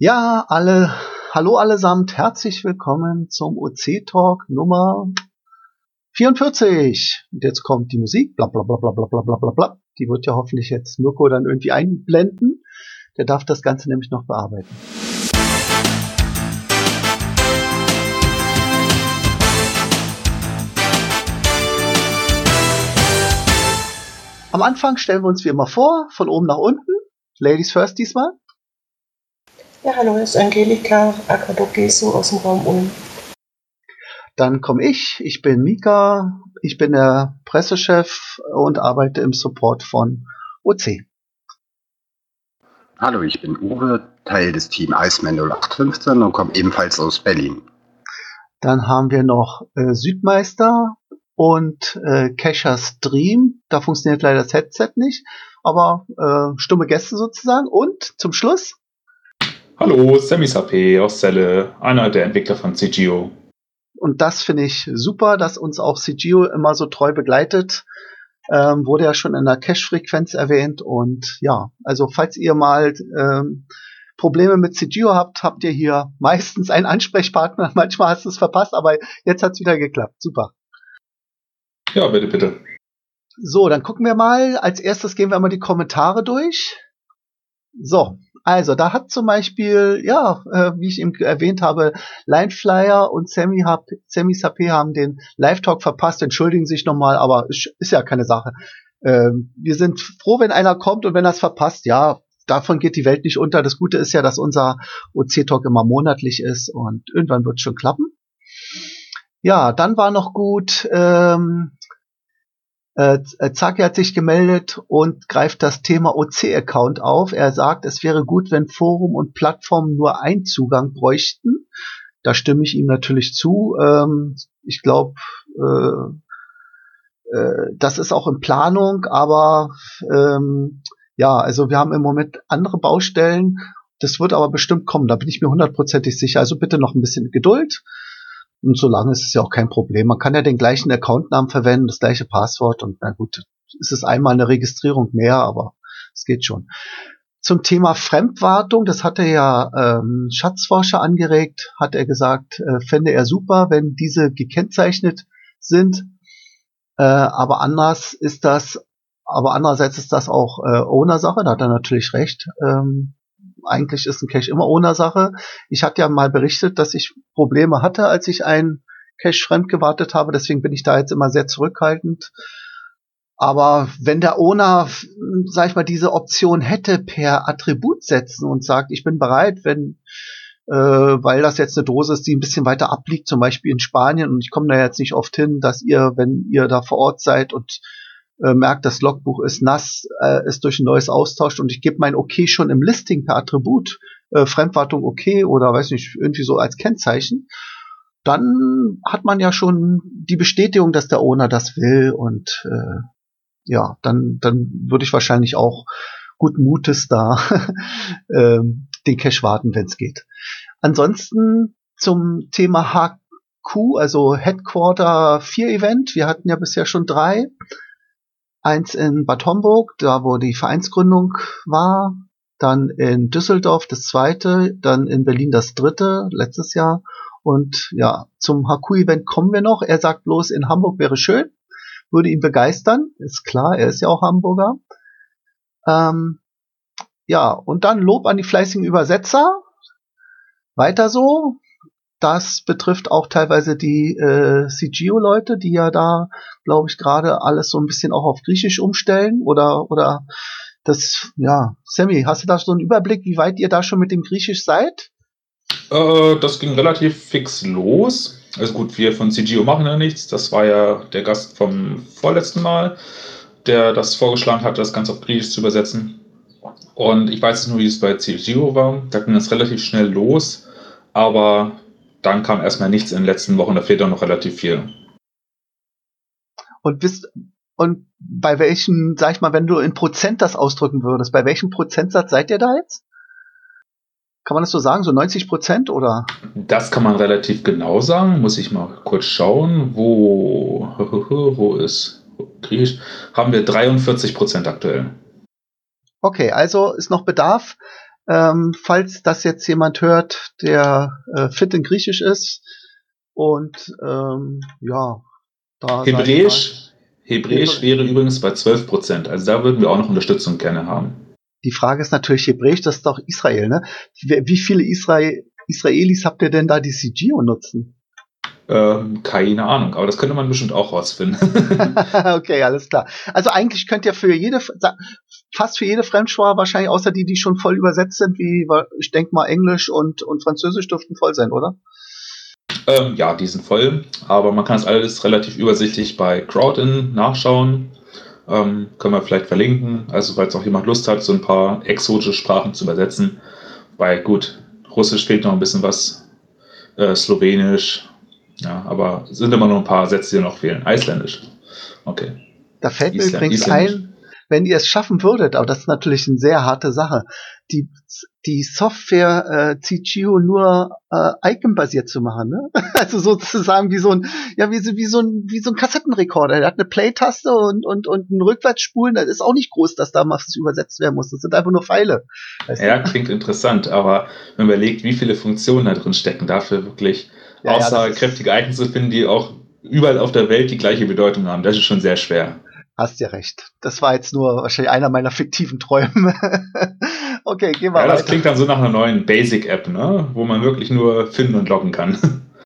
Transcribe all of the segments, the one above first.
Ja, alle, hallo allesamt, herzlich willkommen zum OC Talk Nummer 44. Und jetzt kommt die Musik, bla bla bla bla bla bla bla bla bla. Die wird ja hoffentlich jetzt Mirko dann irgendwie einblenden. Der darf das Ganze nämlich noch bearbeiten. Am Anfang stellen wir uns wie immer vor, von oben nach unten. Ladies first diesmal. Ja, hallo, hier ist Angelika Akadogesu aus dem Raum Ulm. Dann komme ich, ich bin Mika, ich bin der Pressechef und arbeite im Support von OC. Hallo, ich bin Uwe, Teil des Team Iceman 0815 und komme ebenfalls aus Berlin. Dann haben wir noch äh, Südmeister und äh, Kescher Stream. Da funktioniert leider das Headset nicht, aber äh, stumme Gäste sozusagen. Und zum Schluss Hallo, Sammy Sapé aus Celle, einer der Entwickler von CGO. Und das finde ich super, dass uns auch CGO immer so treu begleitet. Ähm, wurde ja schon in der Cache-Frequenz erwähnt. Und ja, also falls ihr mal ähm, Probleme mit CGO habt, habt ihr hier meistens einen Ansprechpartner. Manchmal hast du es verpasst, aber jetzt hat es wieder geklappt. Super. Ja, bitte, bitte. So, dann gucken wir mal. Als erstes gehen wir mal die Kommentare durch. So, also da hat zum Beispiel, ja, äh, wie ich eben erwähnt habe, Lineflyer und Sammy, hab, Sammy Sapé haben den Live-Talk verpasst, entschuldigen sich nochmal, aber ist, ist ja keine Sache. Ähm, wir sind froh, wenn einer kommt und wenn er es verpasst, ja, davon geht die Welt nicht unter. Das Gute ist ja, dass unser OC-Talk immer monatlich ist und irgendwann wird schon klappen. Ja, dann war noch gut, ähm, äh, Zaki hat sich gemeldet und greift das Thema OC-Account auf. Er sagt, es wäre gut, wenn Forum und Plattformen nur einen Zugang bräuchten. Da stimme ich ihm natürlich zu. Ähm, ich glaube, äh, äh, das ist auch in Planung, aber ähm, ja, also wir haben im Moment andere Baustellen. Das wird aber bestimmt kommen, da bin ich mir hundertprozentig sicher. Also bitte noch ein bisschen Geduld. Und solange ist es ja auch kein Problem. Man kann ja den gleichen Accountnamen verwenden, das gleiche Passwort und na gut, ist es einmal eine Registrierung mehr, aber es geht schon. Zum Thema Fremdwartung, das hatte ja ähm, Schatzforscher angeregt, hat er gesagt, äh, fände er super, wenn diese gekennzeichnet sind. Äh, aber anders ist das, aber andererseits ist das auch äh, Owner-Sache, da hat er natürlich recht. Ähm, eigentlich ist ein Cache immer ohne Sache. Ich hatte ja mal berichtet, dass ich Probleme hatte, als ich einen Cache fremd gewartet habe. Deswegen bin ich da jetzt immer sehr zurückhaltend. Aber wenn der Owner, sag ich mal, diese Option hätte per Attribut setzen und sagt, ich bin bereit, wenn, äh, weil das jetzt eine Dose ist, die ein bisschen weiter abliegt, zum Beispiel in Spanien, und ich komme da jetzt nicht oft hin, dass ihr, wenn ihr da vor Ort seid und äh, merkt, das Logbuch ist nass, äh, ist durch ein neues austauscht und ich gebe mein Okay schon im Listing per Attribut, äh, Fremdwartung okay oder weiß nicht, irgendwie so als Kennzeichen, dann hat man ja schon die Bestätigung, dass der Owner das will und äh, ja, dann, dann würde ich wahrscheinlich auch guten Mutes da ähm, den Cache warten, wenn es geht. Ansonsten zum Thema HQ, also Headquarter 4 Event. Wir hatten ja bisher schon drei eins in Bad Homburg, da wo die Vereinsgründung war, dann in Düsseldorf das zweite, dann in Berlin das dritte, letztes Jahr. Und ja, zum Haku-Event kommen wir noch. Er sagt bloß, in Hamburg wäre schön, würde ihn begeistern. Ist klar, er ist ja auch Hamburger. Ähm, ja, und dann Lob an die fleißigen Übersetzer. Weiter so. Das betrifft auch teilweise die äh, CGO-Leute, die ja da, glaube ich, gerade alles so ein bisschen auch auf Griechisch umstellen oder oder das, ja, Sammy, hast du da so einen Überblick, wie weit ihr da schon mit dem Griechisch seid? Äh, das ging relativ fix los. Also gut, wir von CGO machen ja nichts. Das war ja der Gast vom vorletzten Mal, der das vorgeschlagen hat, das Ganze auf Griechisch zu übersetzen. Und ich weiß nur, wie es bei CGO war. Da ging das relativ schnell los. Aber dann kam erstmal nichts in den letzten Wochen, da fehlt auch noch relativ viel. Und bist und bei welchem, sag ich mal, wenn du in Prozent das ausdrücken würdest, bei welchem Prozentsatz seid ihr da jetzt? Kann man das so sagen, so 90 Prozent oder? Das kann man relativ genau sagen. Muss ich mal kurz schauen, wo, wo ist Griechisch? Haben wir 43 Prozent aktuell. Okay, also ist noch Bedarf. Ähm, falls das jetzt jemand hört, der äh, fit in Griechisch ist und ähm, ja, da Hebräisch, Hebräisch wäre übrigens bei 12 Prozent. Also da würden wir auch noch Unterstützung gerne haben. Die Frage ist natürlich Hebräisch, das ist doch Israel, ne? Wie viele Israel Israelis habt ihr denn da, die CGO nutzen? Ähm, keine Ahnung, aber das könnte man bestimmt auch rausfinden. okay, alles klar. Also eigentlich könnt ihr für jede, fast für jede Fremdsprache wahrscheinlich, außer die, die schon voll übersetzt sind, wie ich denke mal Englisch und, und Französisch dürften voll sein, oder? Ähm, ja, die sind voll, aber man kann es alles relativ übersichtlich bei Crowdin nachschauen. Ähm, können wir vielleicht verlinken. Also, falls auch jemand Lust hat, so ein paar exotische Sprachen zu übersetzen. Weil gut, Russisch fehlt noch ein bisschen was, äh, Slowenisch, ja, aber sind immer noch ein paar Sätze, die noch fehlen. Eisländisch. Okay. Da fällt mir übrigens ein, wenn ihr es schaffen würdet, aber das ist natürlich eine sehr harte Sache, die, die Software äh, CGO nur äh, Icon-basiert zu machen, ne? Also sozusagen wie so ein, ja, wie so, wie so ein, wie so ein Kassettenrekorder. Der hat eine Play-Taste und, und, und ein Rückwärtsspulen, das ist auch nicht groß, dass da was übersetzt werden muss. Das sind einfach nur Pfeile. Ja, du? klingt interessant, aber wenn man überlegt, wie viele Funktionen da drin stecken, dafür wirklich ja, aussagekräftige ja, Icons zu finden, die auch überall auf der Welt die gleiche Bedeutung haben, das ist schon sehr schwer. Hast ja recht. Das war jetzt nur wahrscheinlich einer meiner fiktiven Träume. okay, gehen wir ja, weiter. Das klingt dann so nach einer neuen Basic-App, ne? wo man wirklich nur finden und loggen kann.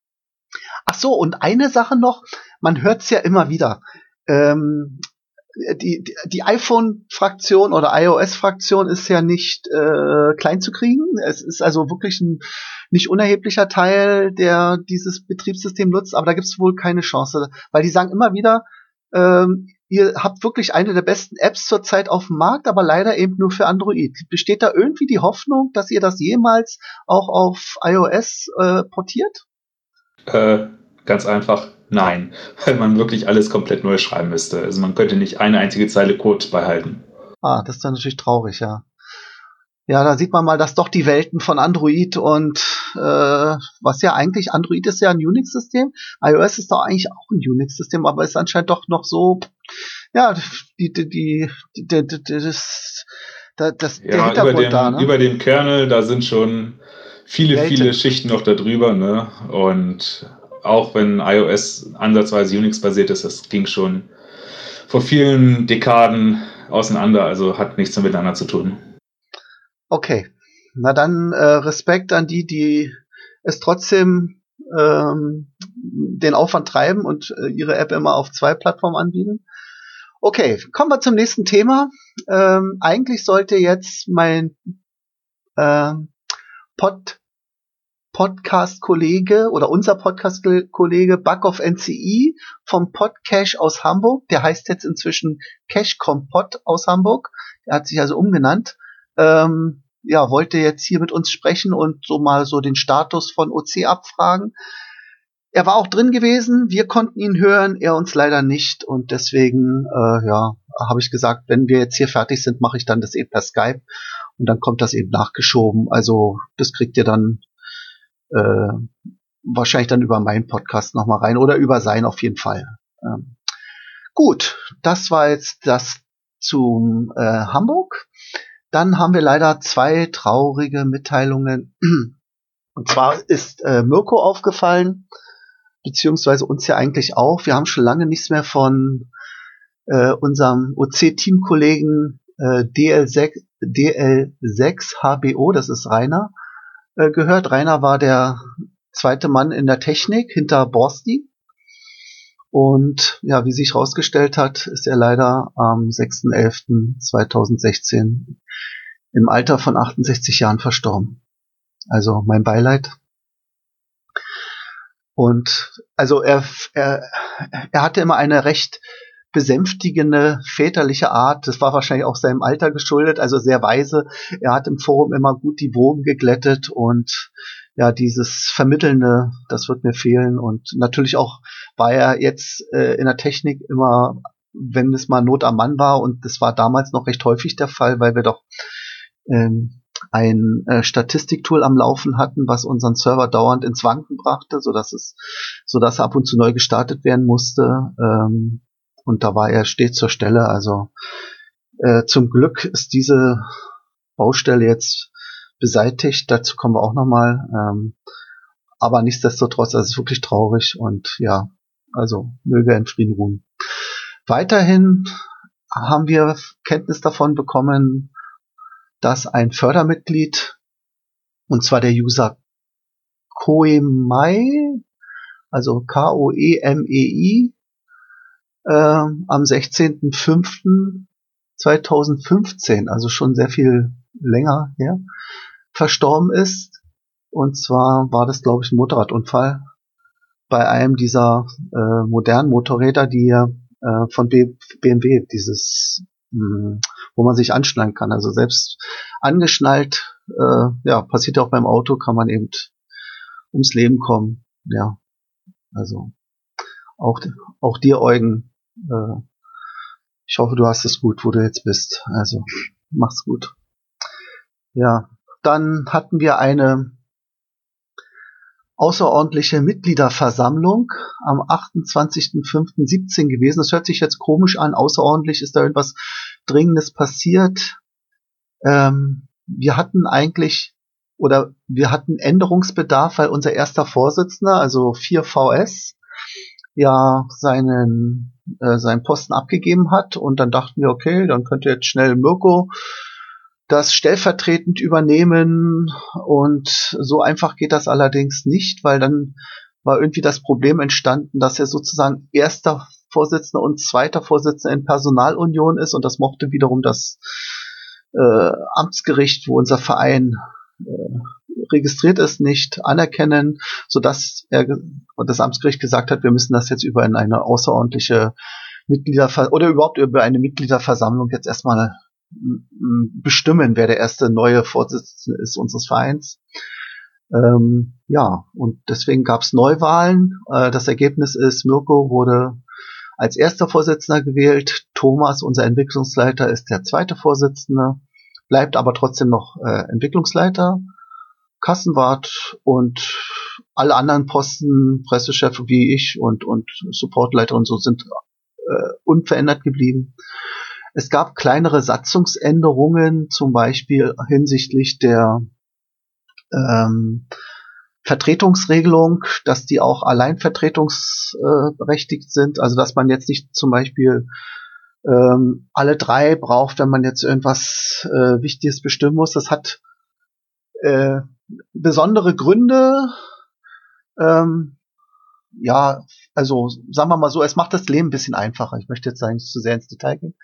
Ach so, und eine Sache noch, man hört es ja immer wieder. Ähm, die, die, die iPhone-Fraktion oder iOS-Fraktion ist ja nicht äh, klein zu kriegen. Es ist also wirklich ein nicht unerheblicher Teil, der dieses Betriebssystem nutzt, aber da gibt es wohl keine Chance, weil die sagen immer wieder, ähm, ihr habt wirklich eine der besten Apps zurzeit auf dem Markt, aber leider eben nur für Android. Besteht da irgendwie die Hoffnung, dass ihr das jemals auch auf iOS äh, portiert? Äh, ganz einfach nein, weil man wirklich alles komplett neu schreiben müsste. Also man könnte nicht eine einzige Zeile Code behalten. Ah, das ist dann natürlich traurig, ja. Ja, da sieht man mal, dass doch die Welten von Android und äh, was ja eigentlich, Android ist ja ein Unix-System, iOS ist doch eigentlich auch ein Unix-System, aber ist anscheinend doch noch so, ja, die, die, die, die, die, die das, das, ja, der Hintergrund über dem, da, ne? über dem Kernel, da sind schon viele, Welten. viele Schichten noch da drüber, ne? Und auch wenn iOS ansatzweise Unix-basiert ist, das ging schon vor vielen Dekaden auseinander, also hat nichts miteinander zu tun. Okay. Na dann äh, Respekt an die, die es trotzdem ähm, den Aufwand treiben und äh, ihre App immer auf zwei Plattformen anbieten. Okay, kommen wir zum nächsten Thema. Ähm, eigentlich sollte jetzt mein äh, Pod Podcast-Kollege oder unser Podcast-Kollege Buck of NCI vom Podcash aus Hamburg, der heißt jetzt inzwischen Cash Compot aus Hamburg, der hat sich also umgenannt, ähm, ja, wollte jetzt hier mit uns sprechen und so mal so den Status von OC abfragen. Er war auch drin gewesen, wir konnten ihn hören, er uns leider nicht und deswegen, äh, ja, habe ich gesagt, wenn wir jetzt hier fertig sind, mache ich dann das eben per Skype und dann kommt das eben nachgeschoben. Also das kriegt ihr dann äh, wahrscheinlich dann über meinen Podcast nochmal rein oder über sein auf jeden Fall. Ähm, gut, das war jetzt das zum äh, Hamburg. Dann haben wir leider zwei traurige Mitteilungen. Und zwar ist äh, Mirko aufgefallen, beziehungsweise uns ja eigentlich auch. Wir haben schon lange nichts mehr von äh, unserem OC-Teamkollegen äh, DL6, DL6 HBO, das ist Rainer, äh, gehört. Rainer war der zweite Mann in der Technik hinter Borsti. Und ja, wie sich herausgestellt hat, ist er leider am 6.11.2016 im Alter von 68 Jahren verstorben. Also mein Beileid. Und also er, er, er hatte immer eine recht besänftigende väterliche Art. Das war wahrscheinlich auch seinem Alter geschuldet, also sehr weise. Er hat im Forum immer gut die Wogen geglättet und ja, dieses Vermittelnde, das wird mir fehlen. Und natürlich auch war er jetzt äh, in der Technik immer, wenn es mal Not am Mann war, und das war damals noch recht häufig der Fall, weil wir doch ähm, ein äh, Statistiktool am Laufen hatten, was unseren Server dauernd ins Wanken brachte, so dass es, so dass er ab und zu neu gestartet werden musste. Ähm, und da war er stets zur Stelle. Also äh, zum Glück ist diese Baustelle jetzt beseitigt. Dazu kommen wir auch nochmal. Ähm, aber nichtsdestotrotz, also es ist wirklich traurig und ja, also möge er in Frieden ruhen. Weiterhin haben wir Kenntnis davon bekommen, dass ein Fördermitglied, und zwar der User Koemei, also K-O-E-M-E-I, äh, am 16.05.2015, also schon sehr viel länger her, verstorben ist. Und zwar war das, glaube ich, ein Motorradunfall bei einem dieser äh, modernen Motorräder, die äh, von B BMW, dieses, wo man sich anschnallen kann. Also selbst angeschnallt, äh, ja, passiert ja auch beim Auto, kann man eben ums Leben kommen. Ja, also auch, auch dir, Eugen, äh, ich hoffe, du hast es gut, wo du jetzt bist. Also mach's gut. Ja, dann hatten wir eine außerordentliche Mitgliederversammlung am 28.05.17 gewesen. Das hört sich jetzt komisch an. Außerordentlich ist da irgendwas Dringendes passiert. Ähm, wir hatten eigentlich oder wir hatten Änderungsbedarf, weil unser erster Vorsitzender, also 4VS, ja seinen äh, seinen Posten abgegeben hat und dann dachten wir, okay, dann könnte jetzt schnell Mirko das stellvertretend übernehmen. Und so einfach geht das allerdings nicht, weil dann war irgendwie das Problem entstanden, dass er sozusagen erster Vorsitzender und zweiter Vorsitzender in Personalunion ist. Und das mochte wiederum das äh, Amtsgericht, wo unser Verein äh, registriert ist, nicht anerkennen, so dass er das Amtsgericht gesagt hat, wir müssen das jetzt über eine außerordentliche Mitgliederver oder überhaupt über eine Mitgliederversammlung jetzt erstmal bestimmen, wer der erste neue Vorsitzende ist unseres Vereins. Ähm, ja, und deswegen gab es Neuwahlen. Äh, das Ergebnis ist, Mirko wurde als erster Vorsitzender gewählt. Thomas, unser Entwicklungsleiter, ist der zweite Vorsitzende, bleibt aber trotzdem noch äh, Entwicklungsleiter. Kassenwart und alle anderen Posten, Pressechef wie ich und, und Supportleiter und so sind äh, unverändert geblieben. Es gab kleinere Satzungsänderungen, zum Beispiel hinsichtlich der ähm, Vertretungsregelung, dass die auch allein vertretungsberechtigt sind, also dass man jetzt nicht zum Beispiel ähm, alle drei braucht, wenn man jetzt irgendwas äh, Wichtiges bestimmen muss. Das hat äh, besondere Gründe. Ähm, ja, also sagen wir mal so, es macht das Leben ein bisschen einfacher. Ich möchte jetzt nicht zu sehr ins Detail gehen.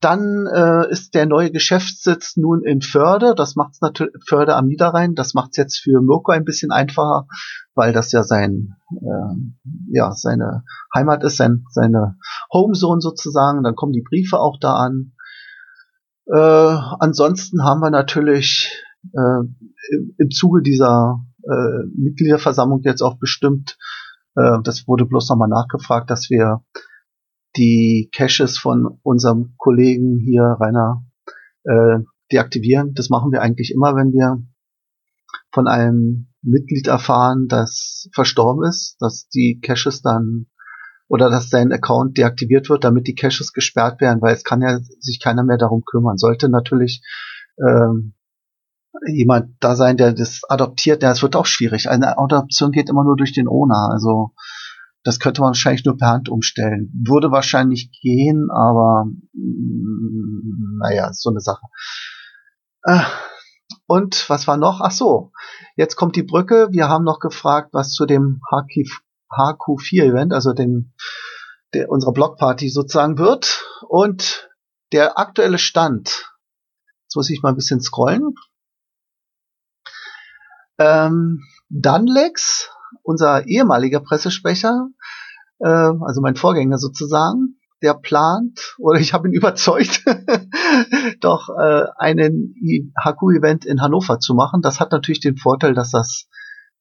Dann äh, ist der neue Geschäftssitz nun in Förde. Das macht es natürlich Förde am Niederrhein. Das macht es jetzt für Mirko ein bisschen einfacher, weil das ja sein äh, ja seine Heimat ist, sein, seine Homezone sozusagen. Dann kommen die Briefe auch da an. Äh, ansonsten haben wir natürlich äh, im, im Zuge dieser äh, Mitgliederversammlung jetzt auch bestimmt äh, das wurde bloß nochmal nachgefragt, dass wir die Caches von unserem Kollegen hier, Rainer, äh, deaktivieren. Das machen wir eigentlich immer, wenn wir von einem Mitglied erfahren, das verstorben ist, dass die Caches dann oder dass sein Account deaktiviert wird, damit die Caches gesperrt werden, weil es kann ja sich keiner mehr darum kümmern. Sollte natürlich ähm, jemand da sein, der das adoptiert, ja, es wird auch schwierig. Eine Adoption geht immer nur durch den Owner, also das könnte man wahrscheinlich nur per Hand umstellen. Würde wahrscheinlich gehen, aber mm, naja, so eine Sache. Äh, und was war noch? Ach so, jetzt kommt die Brücke. Wir haben noch gefragt, was zu dem HQ4-Event, also dem der unserer Blockparty sozusagen wird. Und der aktuelle Stand, jetzt muss ich mal ein bisschen scrollen. Ähm, Dunlex, unser ehemaliger Pressesprecher, äh, also mein Vorgänger sozusagen, der plant, oder ich habe ihn überzeugt, doch äh, einen HQ-Event in Hannover zu machen. Das hat natürlich den Vorteil, dass das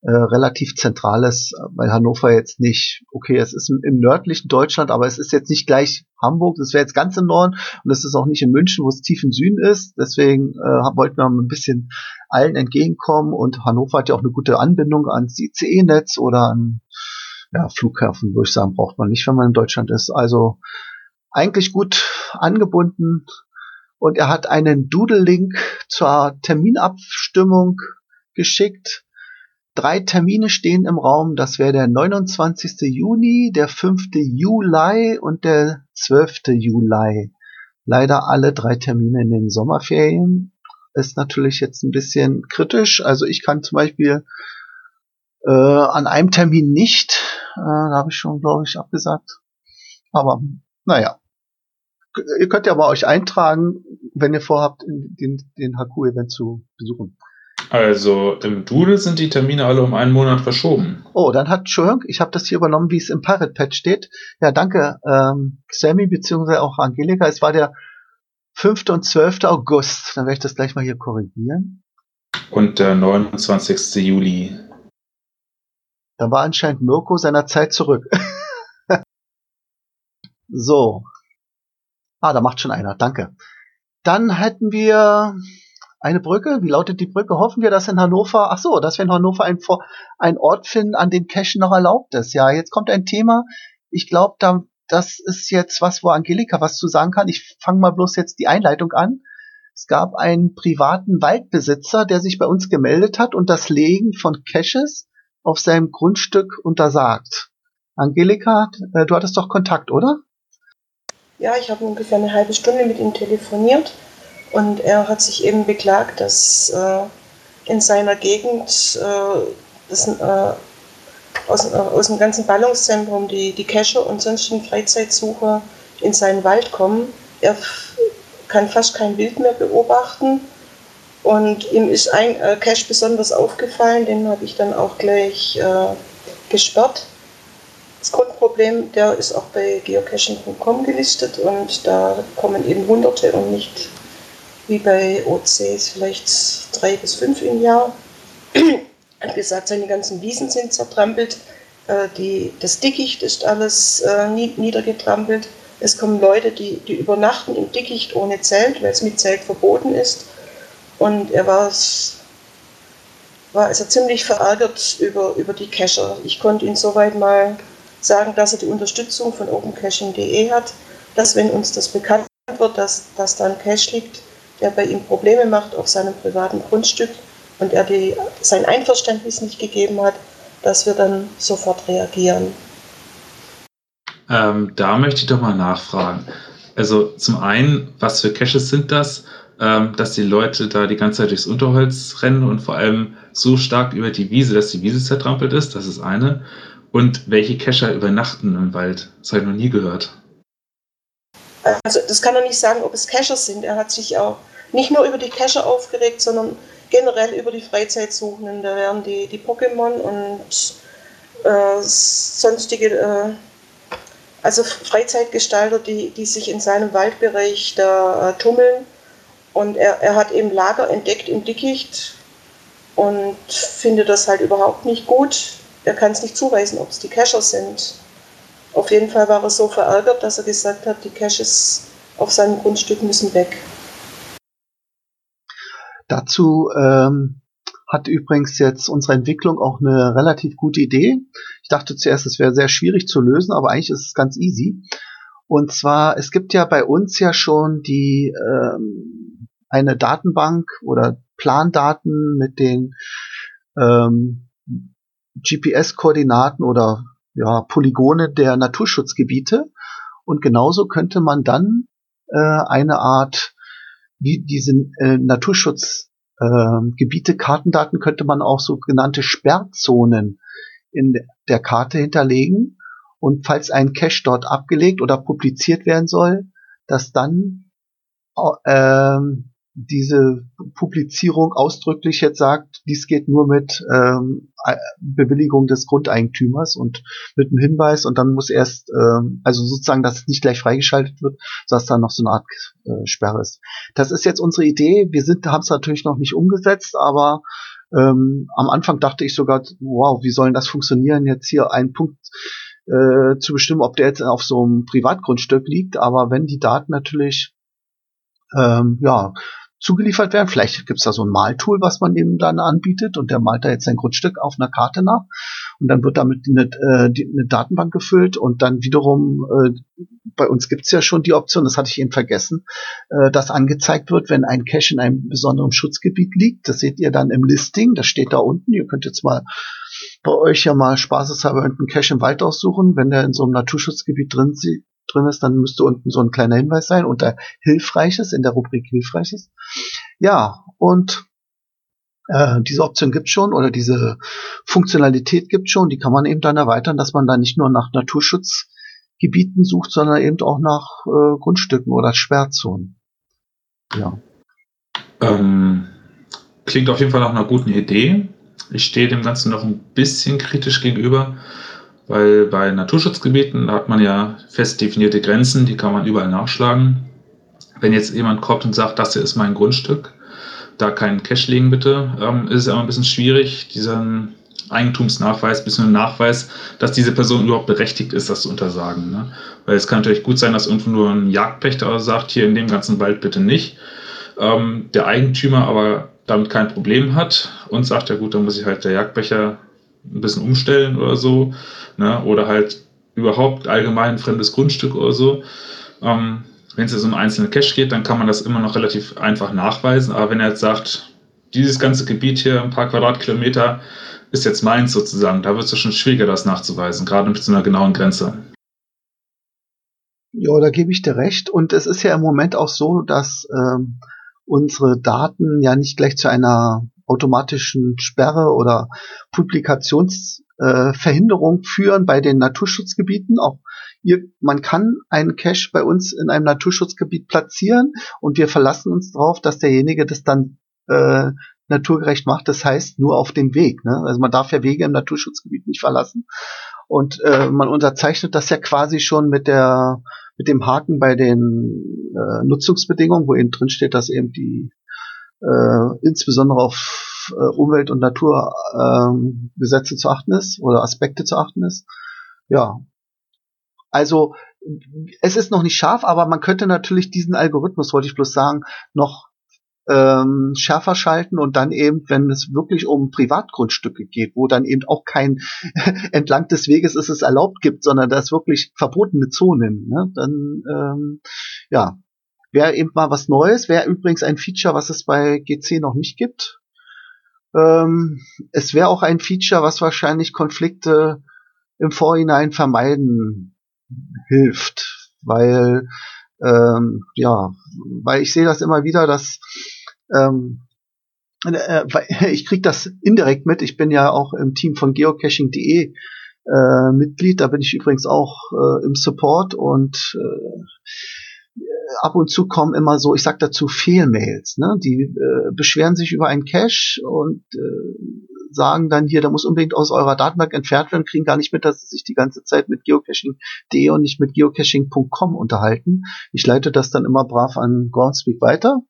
äh, relativ zentral ist, weil Hannover jetzt nicht, okay, es ist im, im, nördlichen Deutschland, aber es ist jetzt nicht gleich Hamburg, das wäre jetzt ganz im Norden und es ist auch nicht in München, wo es tief im Süden ist. Deswegen äh, wollten wir ein bisschen allen entgegenkommen und Hannover hat ja auch eine gute Anbindung ans ICE-Netz oder an ja, Flughafen, würde ich sagen, braucht man nicht, wenn man in Deutschland ist. Also eigentlich gut angebunden Und er hat einen Doodle-Link zur Terminabstimmung geschickt. Drei Termine stehen im Raum. Das wäre der 29. Juni, der 5. Juli und der 12. Juli. Leider alle drei Termine in den Sommerferien. Ist natürlich jetzt ein bisschen kritisch. Also ich kann zum Beispiel äh, an einem Termin nicht. Äh, da habe ich schon, glaube ich, abgesagt. Aber naja. Ihr könnt ja bei euch eintragen, wenn ihr vorhabt, den, den HQ-Event zu besuchen. Also im Doodle sind die Termine alle um einen Monat verschoben. Oh, dann hat, Entschuldigung, ich habe das hier übernommen, wie es im Pirate Pad steht. Ja, danke, ähm, Sammy, beziehungsweise auch Angelika. Es war der 5. und 12. August. Dann werde ich das gleich mal hier korrigieren. Und der 29. Juli. Da war anscheinend Mirko seiner Zeit zurück. so. Ah, da macht schon einer. Danke. Dann hätten wir eine Brücke. Wie lautet die Brücke? Hoffen wir, dass in Hannover, ach so, dass wir in Hannover ein, ein Ort finden, an dem Cache noch erlaubt ist. Ja, jetzt kommt ein Thema. Ich glaube, da, das ist jetzt was, wo Angelika was zu sagen kann. Ich fange mal bloß jetzt die Einleitung an. Es gab einen privaten Waldbesitzer, der sich bei uns gemeldet hat und das Legen von Caches auf seinem Grundstück untersagt. Angelika, äh, du hattest doch Kontakt, oder? Ja, ich habe ungefähr eine halbe Stunde mit ihm telefoniert und er hat sich eben beklagt, dass äh, in seiner Gegend äh, das, äh, aus, äh, aus dem ganzen Ballungszentrum die, die Cacher und sonstigen Freizeitsucher in seinen Wald kommen. Er kann fast kein Wild mehr beobachten und ihm ist ein äh, Cache besonders aufgefallen, den habe ich dann auch gleich äh, gesperrt. Das Grundproblem, der ist auch bei geocaching.com gelistet und da kommen eben Hunderte und nicht wie bei OCs vielleicht drei bis fünf im Jahr. Er hat gesagt, seine ganzen Wiesen sind zertrampelt, äh, die, das Dickicht ist alles äh, niedergetrampelt. Es kommen Leute, die, die übernachten im Dickicht ohne Zelt, weil es mit Zelt verboten ist. Und er war, war also ziemlich verärgert über, über die Cacher. Ich konnte ihn soweit mal sagen, dass er die Unterstützung von opencaching.de hat, dass wenn uns das bekannt wird, dass, dass da ein Cache liegt, der bei ihm Probleme macht auf seinem privaten Grundstück und er die, sein Einverständnis nicht gegeben hat, dass wir dann sofort reagieren. Ähm, da möchte ich doch mal nachfragen. Also zum einen, was für Caches sind das? ähm, dass die Leute da die ganze Zeit durchs Unterholz rennen und vor allem so stark über die Wiese, dass die Wiese zertrampelt ist. Das ist eine. Und welche Kescher übernachten im Wald? Das habe ich noch nie gehört. Also das kann er nicht sagen, ob es Kescher sind. Er hat sich auch nicht nur über die Kescher aufgeregt, sondern generell über die Freizeitsuchenden. Da wären die, die Pokémon und äh, sonstige, äh, also Freizeitgestalter, die, die sich in seinem Waldbereich da äh, tummeln und er, er hat eben Lager entdeckt im Dickicht und findet das halt überhaupt nicht gut. Er kann es nicht zuweisen, ob es die Cacher sind. Auf jeden Fall war er so verärgert, dass er gesagt hat, die Caches auf seinem Grundstück müssen weg. Dazu ähm, hat übrigens jetzt unsere Entwicklung auch eine relativ gute Idee. Ich dachte zuerst, es wäre sehr schwierig zu lösen, aber eigentlich ist es ganz easy. Und zwar, es gibt ja bei uns ja schon die ähm, eine Datenbank oder Plandaten mit den ähm, GPS-Koordinaten oder ja, Polygone der Naturschutzgebiete. Und genauso könnte man dann äh, eine Art, wie diese äh, Naturschutzgebiete, äh, Kartendaten könnte man auch sogenannte Sperrzonen in der Karte hinterlegen und falls ein Cache dort abgelegt oder publiziert werden soll, dass dann ähm, diese Publizierung ausdrücklich jetzt sagt, dies geht nur mit ähm, Bewilligung des Grundeigentümers und mit einem Hinweis und dann muss erst, ähm, also sozusagen, dass es nicht gleich freigeschaltet wird, dass dann noch so eine Art äh, Sperre ist. Das ist jetzt unsere Idee. Wir sind, haben es natürlich noch nicht umgesetzt, aber ähm, am Anfang dachte ich sogar, wow, wie soll das funktionieren, jetzt hier einen Punkt äh, zu bestimmen, ob der jetzt auf so einem Privatgrundstück liegt. Aber wenn die Daten natürlich ähm, ja zugeliefert werden, vielleicht gibt's da so ein Maltool, was man eben dann anbietet und der malt da jetzt sein Grundstück auf einer Karte nach. und dann wird damit eine, äh, eine Datenbank gefüllt und dann wiederum, äh, bei uns gibt's ja schon die Option, das hatte ich eben vergessen, äh, dass angezeigt wird, wenn ein Cache in einem besonderen Schutzgebiet liegt. Das seht ihr dann im Listing, das steht da unten. Ihr könnt jetzt mal bei euch ja mal spaßeshalber einen Cache im Wald aussuchen. Wenn der in so einem Naturschutzgebiet drin, drin ist, dann müsste unten so ein kleiner Hinweis sein unter Hilfreiches, in der Rubrik Hilfreiches. Ja, und äh, diese Option gibt schon oder diese Funktionalität gibt schon, die kann man eben dann erweitern, dass man da nicht nur nach Naturschutzgebieten sucht, sondern eben auch nach äh, Grundstücken oder Sperrzonen. Ja. Ähm, klingt auf jeden Fall nach einer guten Idee. Ich stehe dem Ganzen noch ein bisschen kritisch gegenüber, weil bei Naturschutzgebieten hat man ja fest definierte Grenzen, die kann man überall nachschlagen. Wenn jetzt jemand kommt und sagt, das hier ist mein Grundstück, da keinen Cash legen bitte, ähm, ist es immer ein bisschen schwierig, diesen Eigentumsnachweis, bisschen Nachweis, dass diese Person überhaupt berechtigt ist, das zu untersagen. Ne? Weil es kann natürlich gut sein, dass irgendwo nur ein Jagdpächter sagt, hier in dem ganzen Wald bitte nicht. Ähm, der Eigentümer aber damit kein Problem hat und sagt, ja gut, dann muss ich halt der Jagdbecher ein bisschen umstellen oder so. Ne? Oder halt überhaupt allgemein ein fremdes Grundstück oder so. Ähm, wenn es jetzt um einzelne Cache geht, dann kann man das immer noch relativ einfach nachweisen. Aber wenn er jetzt sagt, dieses ganze Gebiet hier, ein paar Quadratkilometer, ist jetzt meins sozusagen, da wird es schon schwieriger, das nachzuweisen, gerade mit so einer genauen Grenze. Ja, da gebe ich dir recht. Und es ist ja im Moment auch so, dass ähm, unsere Daten ja nicht gleich zu einer automatischen Sperre oder Publikationsverhinderung äh, führen bei den Naturschutzgebieten. Auch ihr, man kann einen Cache bei uns in einem Naturschutzgebiet platzieren und wir verlassen uns darauf, dass derjenige das dann äh, naturgerecht macht. Das heißt nur auf dem Weg. Ne? Also man darf ja Wege im Naturschutzgebiet nicht verlassen. Und äh, man unterzeichnet das ja quasi schon mit der mit dem Haken bei den äh, Nutzungsbedingungen, wo eben drin steht, dass eben die äh, insbesondere auf äh, Umwelt- und Naturgesetze ähm, zu achten ist oder Aspekte zu achten ist. Ja. Also es ist noch nicht scharf, aber man könnte natürlich diesen Algorithmus, wollte ich bloß sagen, noch ähm, schärfer schalten und dann eben, wenn es wirklich um Privatgrundstücke geht, wo dann eben auch kein entlang des Weges ist es erlaubt gibt, sondern da ist wirklich verbotene Zonen, ne? dann ähm, ja, wäre eben mal was Neues, wäre übrigens ein Feature, was es bei GC noch nicht gibt. Ähm, es wäre auch ein Feature, was wahrscheinlich Konflikte im Vorhinein vermeiden hilft, weil ähm, ja, weil ich sehe das immer wieder, dass ähm, äh, ich kriege das indirekt mit. Ich bin ja auch im Team von geocaching.de äh, Mitglied. Da bin ich übrigens auch äh, im Support und äh, ab und zu kommen immer so, ich sag dazu Fehlmails. Ne? Die äh, beschweren sich über einen Cache und äh, sagen dann hier, da muss unbedingt aus eurer Datenbank entfernt werden, kriegen gar nicht mit, dass sie sich die ganze Zeit mit geocaching.de und nicht mit geocaching.com unterhalten. Ich leite das dann immer brav an Groundspeak weiter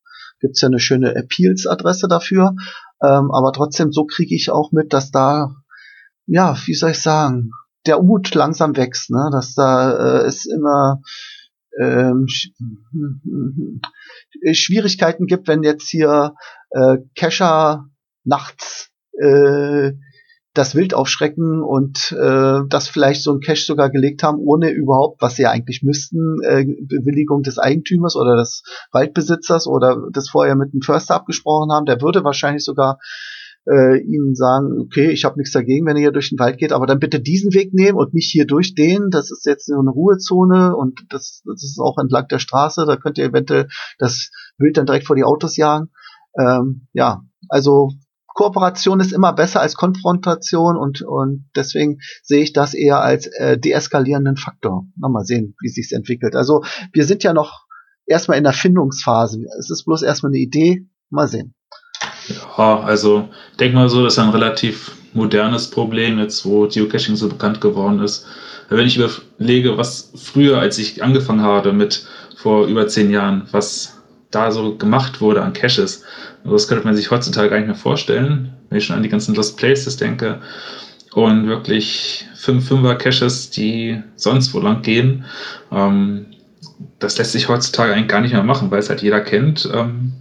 gibt's ja eine schöne Appeals-Adresse dafür. Ähm, aber trotzdem, so kriege ich auch mit, dass da, ja, wie soll ich sagen, der Mut langsam wächst, ne? Dass da äh, es immer ähm, Schwierigkeiten gibt, wenn jetzt hier äh, Cacher nachts äh, das Wild aufschrecken und äh, das vielleicht so ein Cache sogar gelegt haben, ohne überhaupt, was sie eigentlich müssten, äh, Bewilligung des Eigentümers oder des Waldbesitzers oder das vorher mit dem Förster abgesprochen haben, der würde wahrscheinlich sogar äh, ihnen sagen, okay, ich habe nichts dagegen, wenn ihr hier durch den Wald geht, aber dann bitte diesen Weg nehmen und nicht hier durch den. Das ist jetzt so eine Ruhezone und das, das ist auch entlang der Straße. Da könnt ihr eventuell das Wild dann direkt vor die Autos jagen. Ähm, ja, also Kooperation ist immer besser als Konfrontation und, und deswegen sehe ich das eher als äh, deeskalierenden Faktor. mal sehen, wie sich's entwickelt. Also wir sind ja noch erstmal in der Findungsphase. Es ist bloß erstmal eine Idee. Mal sehen. Ja, also denk mal so, das ist ein relativ modernes Problem, jetzt wo Geocaching so bekannt geworden ist. Wenn ich überlege, was früher, als ich angefangen habe mit vor über zehn Jahren, was da so gemacht wurde an Caches, das könnte man sich heutzutage gar nicht mehr vorstellen, wenn ich schon an die ganzen Lost Places denke. Und wirklich 5-5er Caches, die sonst wo lang gehen. Ähm, das lässt sich heutzutage eigentlich gar nicht mehr machen, weil es halt jeder kennt. Ähm,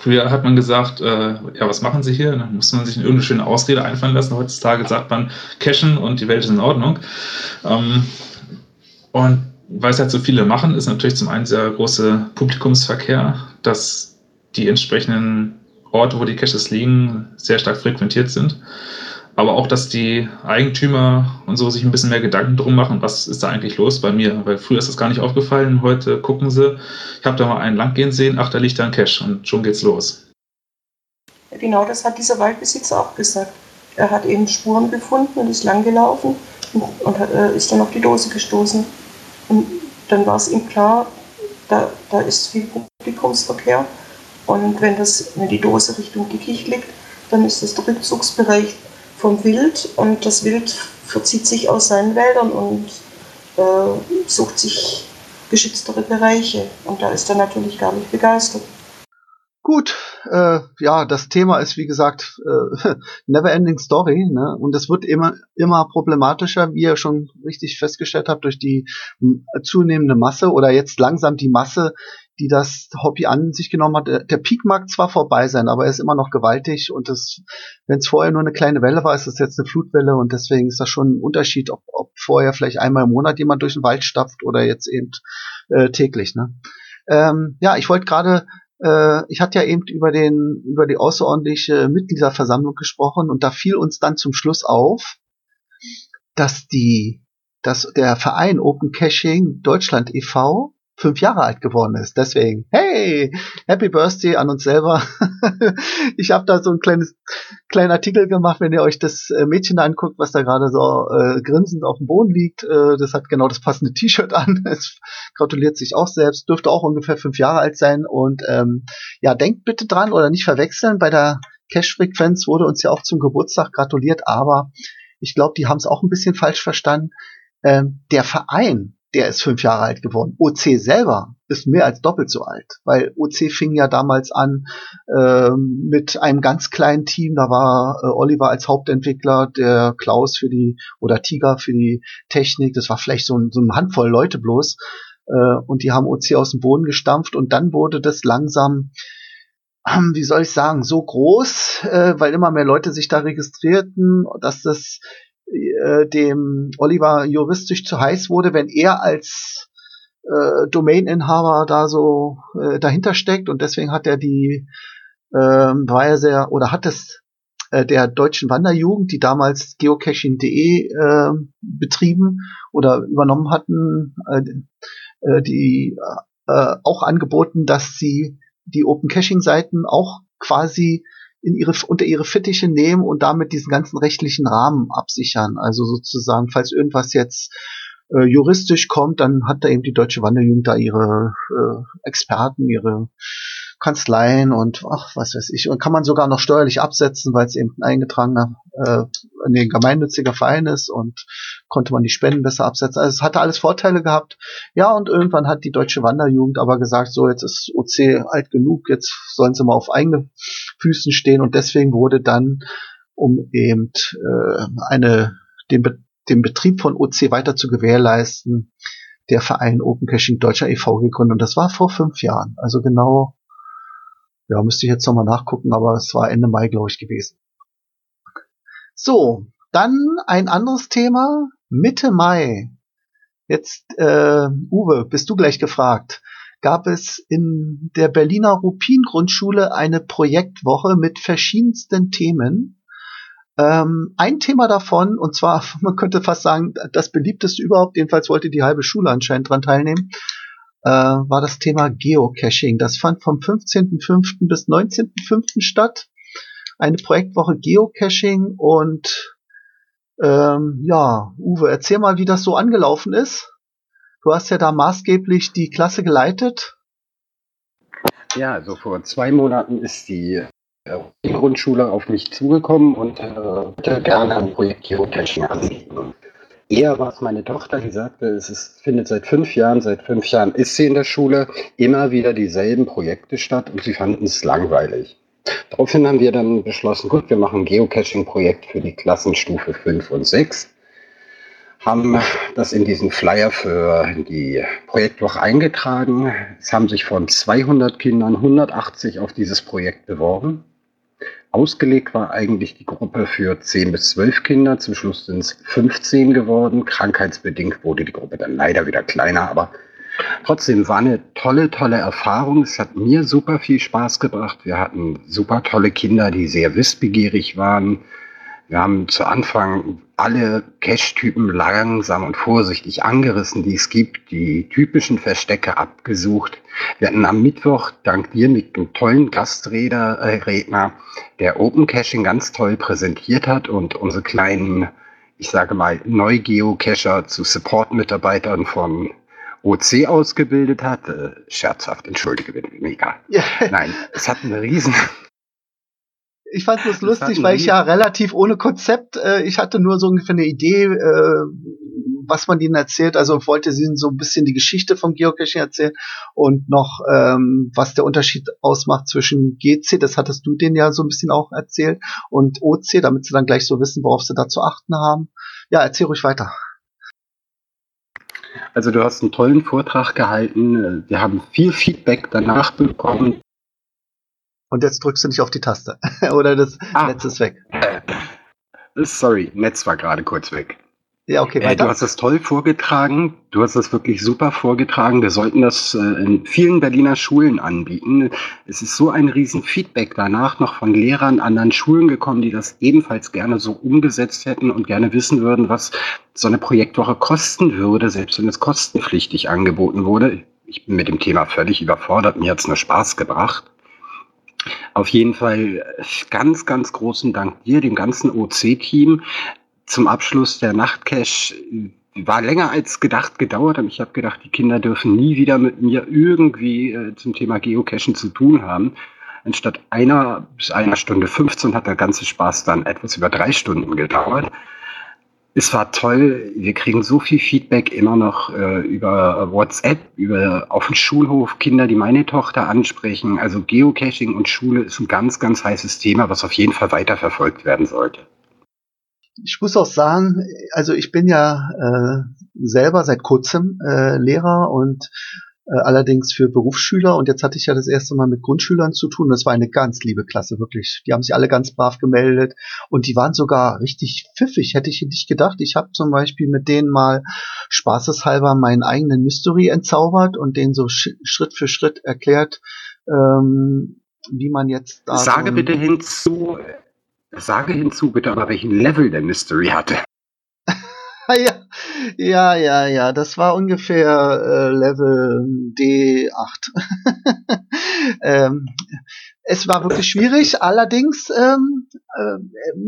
Früher hat man gesagt, äh, ja, was machen Sie hier? Dann musste man sich eine irgendeine schöne Ausrede einfallen lassen. Heutzutage sagt man, cashen und die Welt ist in Ordnung. Ähm, und weil es halt so viele machen, ist natürlich zum einen sehr große Publikumsverkehr, dass die entsprechenden Orte, wo die Caches liegen, sehr stark frequentiert sind. Aber auch, dass die Eigentümer und so sich ein bisschen mehr Gedanken drum machen, was ist da eigentlich los bei mir? Weil früher ist das gar nicht aufgefallen. Heute gucken sie, ich habe da mal einen langgehen sehen, ach, da liegt da ein Cache und schon geht's los. Genau das hat dieser Waldbesitzer auch gesagt. Er hat eben Spuren gefunden und ist langgelaufen und, äh, ist dann auf die Dose gestoßen. Und dann war es ihm klar, da, da ist viel Publikumsverkehr. Und wenn, das, wenn die Dose Richtung Dickicht liegt, dann ist das der Rückzugsbereich vom Wild und das Wild verzieht sich aus seinen Wäldern und äh, sucht sich geschütztere Bereiche. Und da ist er natürlich gar nicht begeistert. Gut, äh, ja, das Thema ist wie gesagt äh, Neverending Story, ne? Und es wird immer immer problematischer, wie ihr schon richtig festgestellt habt, durch die zunehmende Masse oder jetzt langsam die Masse, die das Hobby an sich genommen hat. Der Peak mag zwar vorbei sein, aber er ist immer noch gewaltig und wenn es vorher nur eine kleine Welle war, ist es jetzt eine Flutwelle und deswegen ist das schon ein Unterschied, ob, ob vorher vielleicht einmal im Monat jemand durch den Wald stapft oder jetzt eben äh, täglich. Ne? Ähm, ja, ich wollte gerade äh, ich hatte ja eben über den über die außerordentliche Mitgliederversammlung gesprochen und da fiel uns dann zum Schluss auf, dass die dass der Verein Open Caching Deutschland e.V fünf Jahre alt geworden ist. Deswegen, hey, Happy Birthday an uns selber. ich habe da so ein kleines kleinen Artikel gemacht, wenn ihr euch das äh, Mädchen anguckt, was da gerade so äh, grinsend auf dem Boden liegt. Äh, das hat genau das passende T-Shirt an. Es gratuliert sich auch selbst, dürfte auch ungefähr fünf Jahre alt sein. Und ähm, ja, denkt bitte dran oder nicht verwechseln. Bei der Cash-Frequenz wurde uns ja auch zum Geburtstag gratuliert, aber ich glaube, die haben es auch ein bisschen falsch verstanden. Ähm, der Verein, der ist fünf Jahre alt geworden. OC selber ist mehr als doppelt so alt, weil OC fing ja damals an äh, mit einem ganz kleinen Team. Da war äh, Oliver als Hauptentwickler, der Klaus für die oder Tiger für die Technik. Das war vielleicht so, ein, so eine Handvoll Leute bloß. Äh, und die haben OC aus dem Boden gestampft und dann wurde das langsam wie soll ich sagen, so groß, äh, weil immer mehr Leute sich da registrierten, dass das äh, dem Oliver juristisch zu heiß wurde, wenn er als äh, Domaininhaber da so äh, dahinter steckt. Und deswegen hat er die äh, war er sehr oder hat es äh, der deutschen Wanderjugend, die damals geocaching.de äh, betrieben oder übernommen hatten, äh, äh, die äh, auch angeboten, dass sie die Open Caching Seiten auch quasi in ihre, unter ihre Fittiche nehmen und damit diesen ganzen rechtlichen Rahmen absichern. Also sozusagen, falls irgendwas jetzt äh, juristisch kommt, dann hat da eben die Deutsche Wanderjugend da ihre äh, Experten, ihre Kanzleien und ach, was weiß ich. Und kann man sogar noch steuerlich absetzen, weil es eben ein eingetragener, äh, nee, gemeinnütziger Verein ist und konnte man die Spenden besser absetzen. Also es hatte alles Vorteile gehabt. Ja, und irgendwann hat die Deutsche Wanderjugend aber gesagt, so, jetzt ist OC alt genug, jetzt sollen sie mal auf eigene Füßen stehen und deswegen wurde dann, um eben äh, eine, den, Be den Betrieb von OC weiter zu gewährleisten, der Verein Open Caching Deutscher e.V. gegründet. Und das war vor fünf Jahren. Also genau ja, müsste ich jetzt nochmal nachgucken, aber es war Ende Mai, glaube ich, gewesen. So, dann ein anderes Thema. Mitte Mai. Jetzt, äh, Uwe, bist du gleich gefragt. Gab es in der Berliner Rupin Grundschule eine Projektwoche mit verschiedensten Themen. Ähm, ein Thema davon, und zwar, man könnte fast sagen, das beliebteste überhaupt, jedenfalls wollte die halbe Schule anscheinend dran teilnehmen, äh, war das Thema Geocaching. Das fand vom 15.05. bis 19.05. statt. Eine Projektwoche Geocaching und ähm, ja, Uwe, erzähl mal, wie das so angelaufen ist. Du hast ja da maßgeblich die Klasse geleitet. Ja, also vor zwei Monaten ist die, äh, Grundschule auf mich zugekommen und äh, gerne ein Projekt Geocaching anbieten. Eher war es meine Tochter, die sagte, es ist, findet seit fünf Jahren, seit fünf Jahren ist sie in der Schule, immer wieder dieselben Projekte statt und sie fanden es langweilig. Daraufhin haben wir dann beschlossen, gut, wir machen ein Geocaching-Projekt für die Klassenstufe 5 und 6. haben das in diesen Flyer für die Projektwoche eingetragen. Es haben sich von 200 Kindern 180 auf dieses Projekt beworben. Ausgelegt war eigentlich die Gruppe für 10 bis 12 Kinder. Zum Schluss sind es 15 geworden. Krankheitsbedingt wurde die Gruppe dann leider wieder kleiner, aber trotzdem war eine tolle, tolle Erfahrung. Es hat mir super viel Spaß gebracht. Wir hatten super tolle Kinder, die sehr wissbegierig waren. Wir haben zu Anfang alle Cache-Typen langsam und vorsichtig angerissen, die es gibt, die typischen Verstecke abgesucht. Wir hatten am Mittwoch, dank dir, mit einem tollen Gastredner, äh, Redner, der Open Caching ganz toll präsentiert hat und unsere kleinen, ich sage mal, Neu-Geocacher zu Support-Mitarbeitern von OC ausgebildet hat. Äh, scherzhaft, entschuldige bitte, mega. Ja. Nein, es hat einen riesen, ich fand es lustig, weil ich ja relativ ohne Konzept, äh, ich hatte nur so ungefähr eine Idee, äh, was man ihnen erzählt. Also wollte sie ihnen so ein bisschen die Geschichte vom Geocaching erzählen und noch, ähm, was der Unterschied ausmacht zwischen GC, das hattest du denen ja so ein bisschen auch erzählt, und OC, damit sie dann gleich so wissen, worauf sie da zu achten haben. Ja, erzähl ruhig weiter. Also du hast einen tollen Vortrag gehalten. Wir haben viel Feedback danach bekommen. Und jetzt drückst du nicht auf die Taste. Oder das ah. Netz ist weg. Äh, sorry, Netz war gerade kurz weg. Ja, okay, äh, du hast das toll vorgetragen. Du hast das wirklich super vorgetragen. Wir sollten das äh, in vielen Berliner Schulen anbieten. Es ist so ein riesen Feedback danach noch von Lehrern anderen Schulen gekommen, die das ebenfalls gerne so umgesetzt hätten und gerne wissen würden, was so eine Projektwoche kosten würde, selbst wenn es kostenpflichtig angeboten wurde. Ich bin mit dem Thema völlig überfordert. Mir hat es nur Spaß gebracht. Auf jeden Fall ganz, ganz großen Dank dir, dem ganzen OC-Team. Zum Abschluss der Nachtcash war länger als gedacht gedauert. Und ich habe gedacht, die Kinder dürfen nie wieder mit mir irgendwie äh, zum Thema Geocachen zu tun haben. Anstatt einer bis einer Stunde 15 hat der ganze Spaß dann etwas über drei Stunden gedauert. Es war toll. Wir kriegen so viel Feedback immer noch äh, über WhatsApp, über auf dem Schulhof, Kinder, die meine Tochter ansprechen. Also Geocaching und Schule ist ein ganz, ganz heißes Thema, was auf jeden Fall weiterverfolgt werden sollte. Ich muss auch sagen, also ich bin ja äh, selber seit kurzem äh, Lehrer und allerdings für Berufsschüler. Und jetzt hatte ich ja das erste Mal mit Grundschülern zu tun. Das war eine ganz liebe Klasse, wirklich. Die haben sich alle ganz brav gemeldet und die waren sogar richtig pfiffig, hätte ich nicht gedacht. Ich habe zum Beispiel mit denen mal spaßeshalber meinen eigenen Mystery entzaubert und denen so sch Schritt für Schritt erklärt, ähm, wie man jetzt da. Sage so bitte hinzu, sage hinzu bitte aber, welchen Level der Mystery hatte. ja, ja, ja, ja, das war ungefähr äh, Level D8. ähm, es war wirklich schwierig, allerdings, ähm, äh,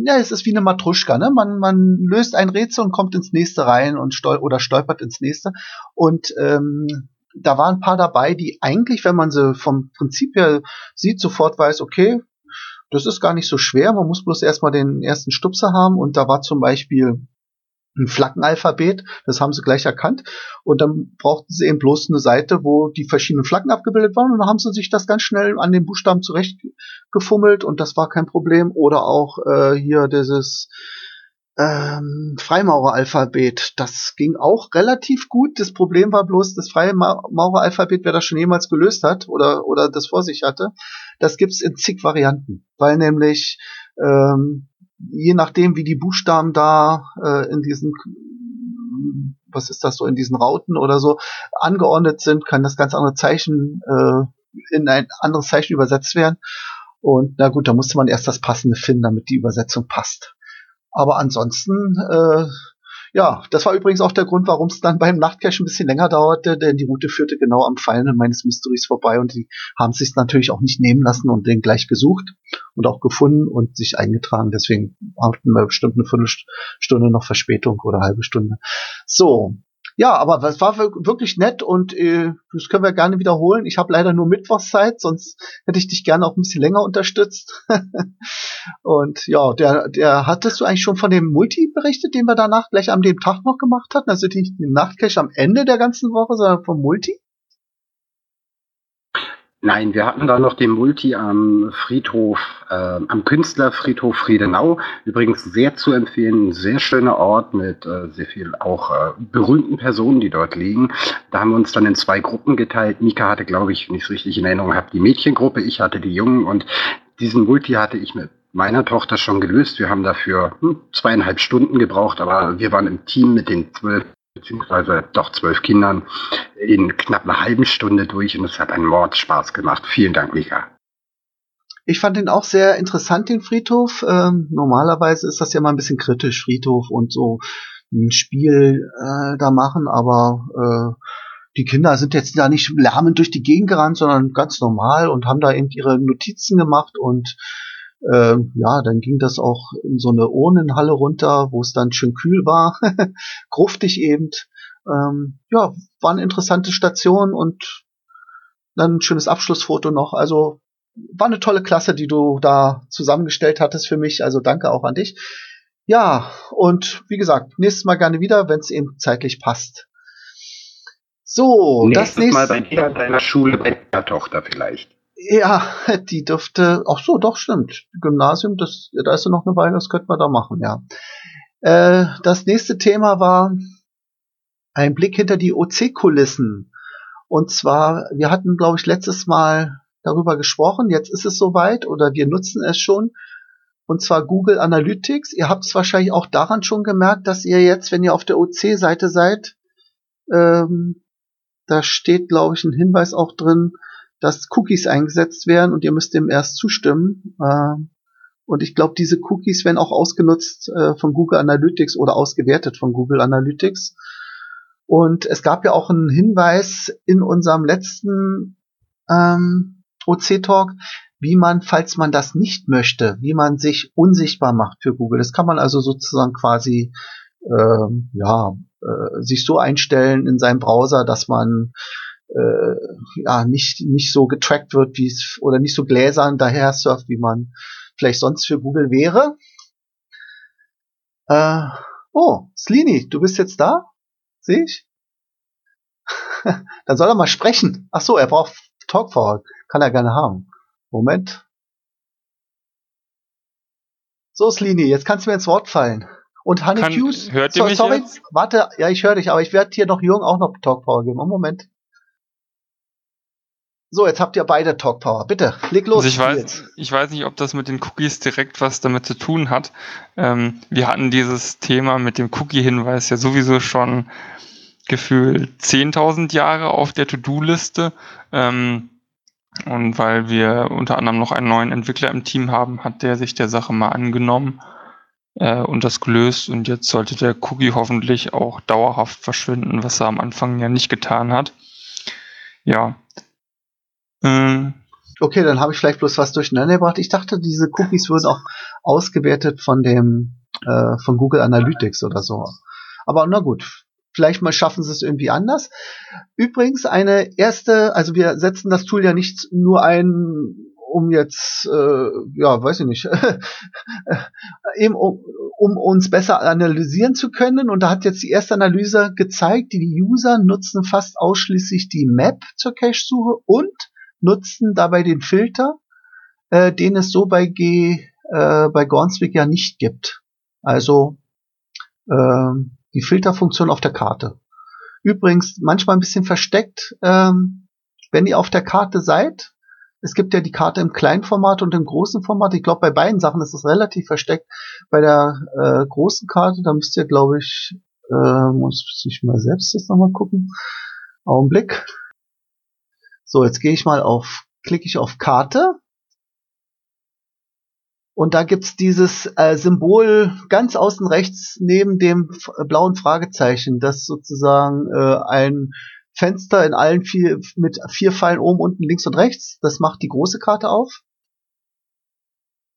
ja, es ist wie eine Matruschka, ne? Man, man löst ein Rätsel und kommt ins nächste rein und stol oder stolpert ins nächste. Und ähm, da waren ein paar dabei, die eigentlich, wenn man sie vom Prinzip her sieht, sofort weiß, okay, das ist gar nicht so schwer, man muss bloß erstmal den ersten Stupser haben und da war zum Beispiel ein Flaggenalphabet, das haben sie gleich erkannt. Und dann brauchten sie eben bloß eine Seite, wo die verschiedenen Flaggen abgebildet waren. Und dann haben sie sich das ganz schnell an den Buchstaben zurechtgefummelt und das war kein Problem. Oder auch äh, hier dieses ähm, Freimaureralphabet, das ging auch relativ gut. Das Problem war bloß, das Freimaureralphabet, wer das schon jemals gelöst hat oder, oder das vor sich hatte, das gibt's in zig Varianten. Weil nämlich ähm, je nachdem, wie die Buchstaben da äh, in diesen was ist das so in diesen Rauten oder so angeordnet sind, kann das ganz andere Zeichen äh, in ein anderes Zeichen übersetzt werden. Und na gut, da musste man erst das passende finden, damit die Übersetzung passt. Aber ansonsten äh, ja, das war übrigens auch der Grund, warum es dann beim Nachtcache ein bisschen länger dauerte, denn die Route führte genau am Fallen meines Mysteries vorbei und die haben sich natürlich auch nicht nehmen lassen und den gleich gesucht und auch gefunden und sich eingetragen. Deswegen hatten wir bestimmt eine Viertelstunde noch Verspätung oder halbe Stunde. So, ja, aber es war wirklich nett und äh, das können wir gerne wiederholen. Ich habe leider nur Mittwochszeit, sonst hätte ich dich gerne auch ein bisschen länger unterstützt. und ja, der, der hattest du eigentlich schon von dem Multi berichtet, den wir danach gleich am dem Tag noch gemacht hatten? Also nicht den Nachtcache am Ende der ganzen Woche, sondern vom Multi? Nein, wir hatten da noch den Multi am Friedhof, äh, am Künstlerfriedhof Friedenau. Übrigens sehr zu empfehlen, ein sehr schöner Ort mit äh, sehr viel auch äh, berühmten Personen, die dort liegen. Da haben wir uns dann in zwei Gruppen geteilt. Mika hatte, glaube ich, nicht so richtig in Erinnerung gehabt, die Mädchengruppe, ich hatte die Jungen und diesen Multi hatte ich mit meiner Tochter schon gelöst. Wir haben dafür hm, zweieinhalb Stunden gebraucht, aber wir waren im Team mit den zwölf beziehungsweise doch zwölf Kindern in knapp einer halben Stunde durch und es hat einen Mordspaß gemacht. Vielen Dank, Mika. Ich fand den auch sehr interessant, den Friedhof. Ähm, normalerweise ist das ja mal ein bisschen kritisch, Friedhof und so ein Spiel äh, da machen, aber äh, die Kinder sind jetzt da nicht lärmend durch die Gegend gerannt, sondern ganz normal und haben da eben ihre Notizen gemacht und äh, ja, dann ging das auch in so eine Urnenhalle runter, wo es dann schön kühl war, gruftig eben. Ähm, ja, war eine interessante Station und dann ein schönes Abschlussfoto noch. Also war eine tolle Klasse, die du da zusammengestellt hattest für mich. Also danke auch an dich. Ja, und wie gesagt, nächstes Mal gerne wieder, wenn es eben zeitlich passt. So, Nächstes das nächste Mal bei dir an deiner Schule, bei der Tochter vielleicht. Ja, die dürfte, ach so, doch, stimmt. Gymnasium, das, da ist ja noch eine Weile, das könnte man da machen, ja. Äh, das nächste Thema war ein Blick hinter die OC-Kulissen. Und zwar, wir hatten, glaube ich, letztes Mal darüber gesprochen, jetzt ist es soweit oder wir nutzen es schon. Und zwar Google Analytics. Ihr habt es wahrscheinlich auch daran schon gemerkt, dass ihr jetzt, wenn ihr auf der OC-Seite seid, ähm, da steht, glaube ich, ein Hinweis auch drin, dass Cookies eingesetzt werden und ihr müsst dem erst zustimmen. Äh, und ich glaube, diese Cookies werden auch ausgenutzt äh, von Google Analytics oder ausgewertet von Google Analytics. Und es gab ja auch einen Hinweis in unserem letzten ähm, OC-Talk, wie man, falls man das nicht möchte, wie man sich unsichtbar macht für Google. Das kann man also sozusagen quasi ähm, ja, äh, sich so einstellen in seinem Browser, dass man äh, ja nicht nicht so getrackt wird, wie es oder nicht so gläsern daher surft, wie man vielleicht sonst für Google wäre. Äh, oh, Slini, du bist jetzt da? Sehe ich? Dann soll er mal sprechen. Ach so, er braucht Talkforward. Kann er gerne haben. Moment. So, Slini, jetzt kannst du mir ins Wort fallen. Und Honey Kann, Hughes, hört ihr so, mich sorry, jetzt? warte, ja, ich höre dich, aber ich werde hier noch Jung auch noch Talkpower geben. Oh, Moment. So, jetzt habt ihr beide Talk Power. Bitte, leg los. Also ich, weiß, ich weiß nicht, ob das mit den Cookies direkt was damit zu tun hat. Ähm, wir hatten dieses Thema mit dem Cookie-Hinweis ja sowieso schon gefühlt 10.000 Jahre auf der To-Do-Liste. Ähm, und weil wir unter anderem noch einen neuen Entwickler im Team haben, hat der sich der Sache mal angenommen äh, und das gelöst. Und jetzt sollte der Cookie hoffentlich auch dauerhaft verschwinden, was er am Anfang ja nicht getan hat. Ja, Mhm. Okay, dann habe ich vielleicht bloß was durcheinander gebracht. Ich dachte, diese Cookies würden auch ausgewertet von dem äh, von Google Analytics oder so. Aber na gut, vielleicht mal schaffen sie es irgendwie anders. Übrigens eine erste, also wir setzen das Tool ja nicht nur ein, um jetzt, äh, ja, weiß ich nicht, eben um, um uns besser analysieren zu können. Und da hat jetzt die erste Analyse gezeigt, die, die User nutzen fast ausschließlich die Map zur Cache-Suche und nutzen dabei den Filter, äh, den es so bei G, äh, bei Gornswick ja nicht gibt. Also äh, die Filterfunktion auf der Karte. Übrigens manchmal ein bisschen versteckt, ähm, wenn ihr auf der Karte seid. Es gibt ja die Karte im kleinen Format und im großen Format. Ich glaube, bei beiden Sachen ist es relativ versteckt. Bei der äh, großen Karte, da müsst ihr, glaube ich, äh, muss ich mal selbst jetzt nochmal gucken. Augenblick. So, jetzt gehe ich mal auf, klicke ich auf Karte. Und da gibt's dieses äh, Symbol ganz außen rechts neben dem blauen Fragezeichen, das sozusagen äh, ein Fenster in allen vier mit vier Pfeilen oben, unten, links und rechts. Das macht die große Karte auf.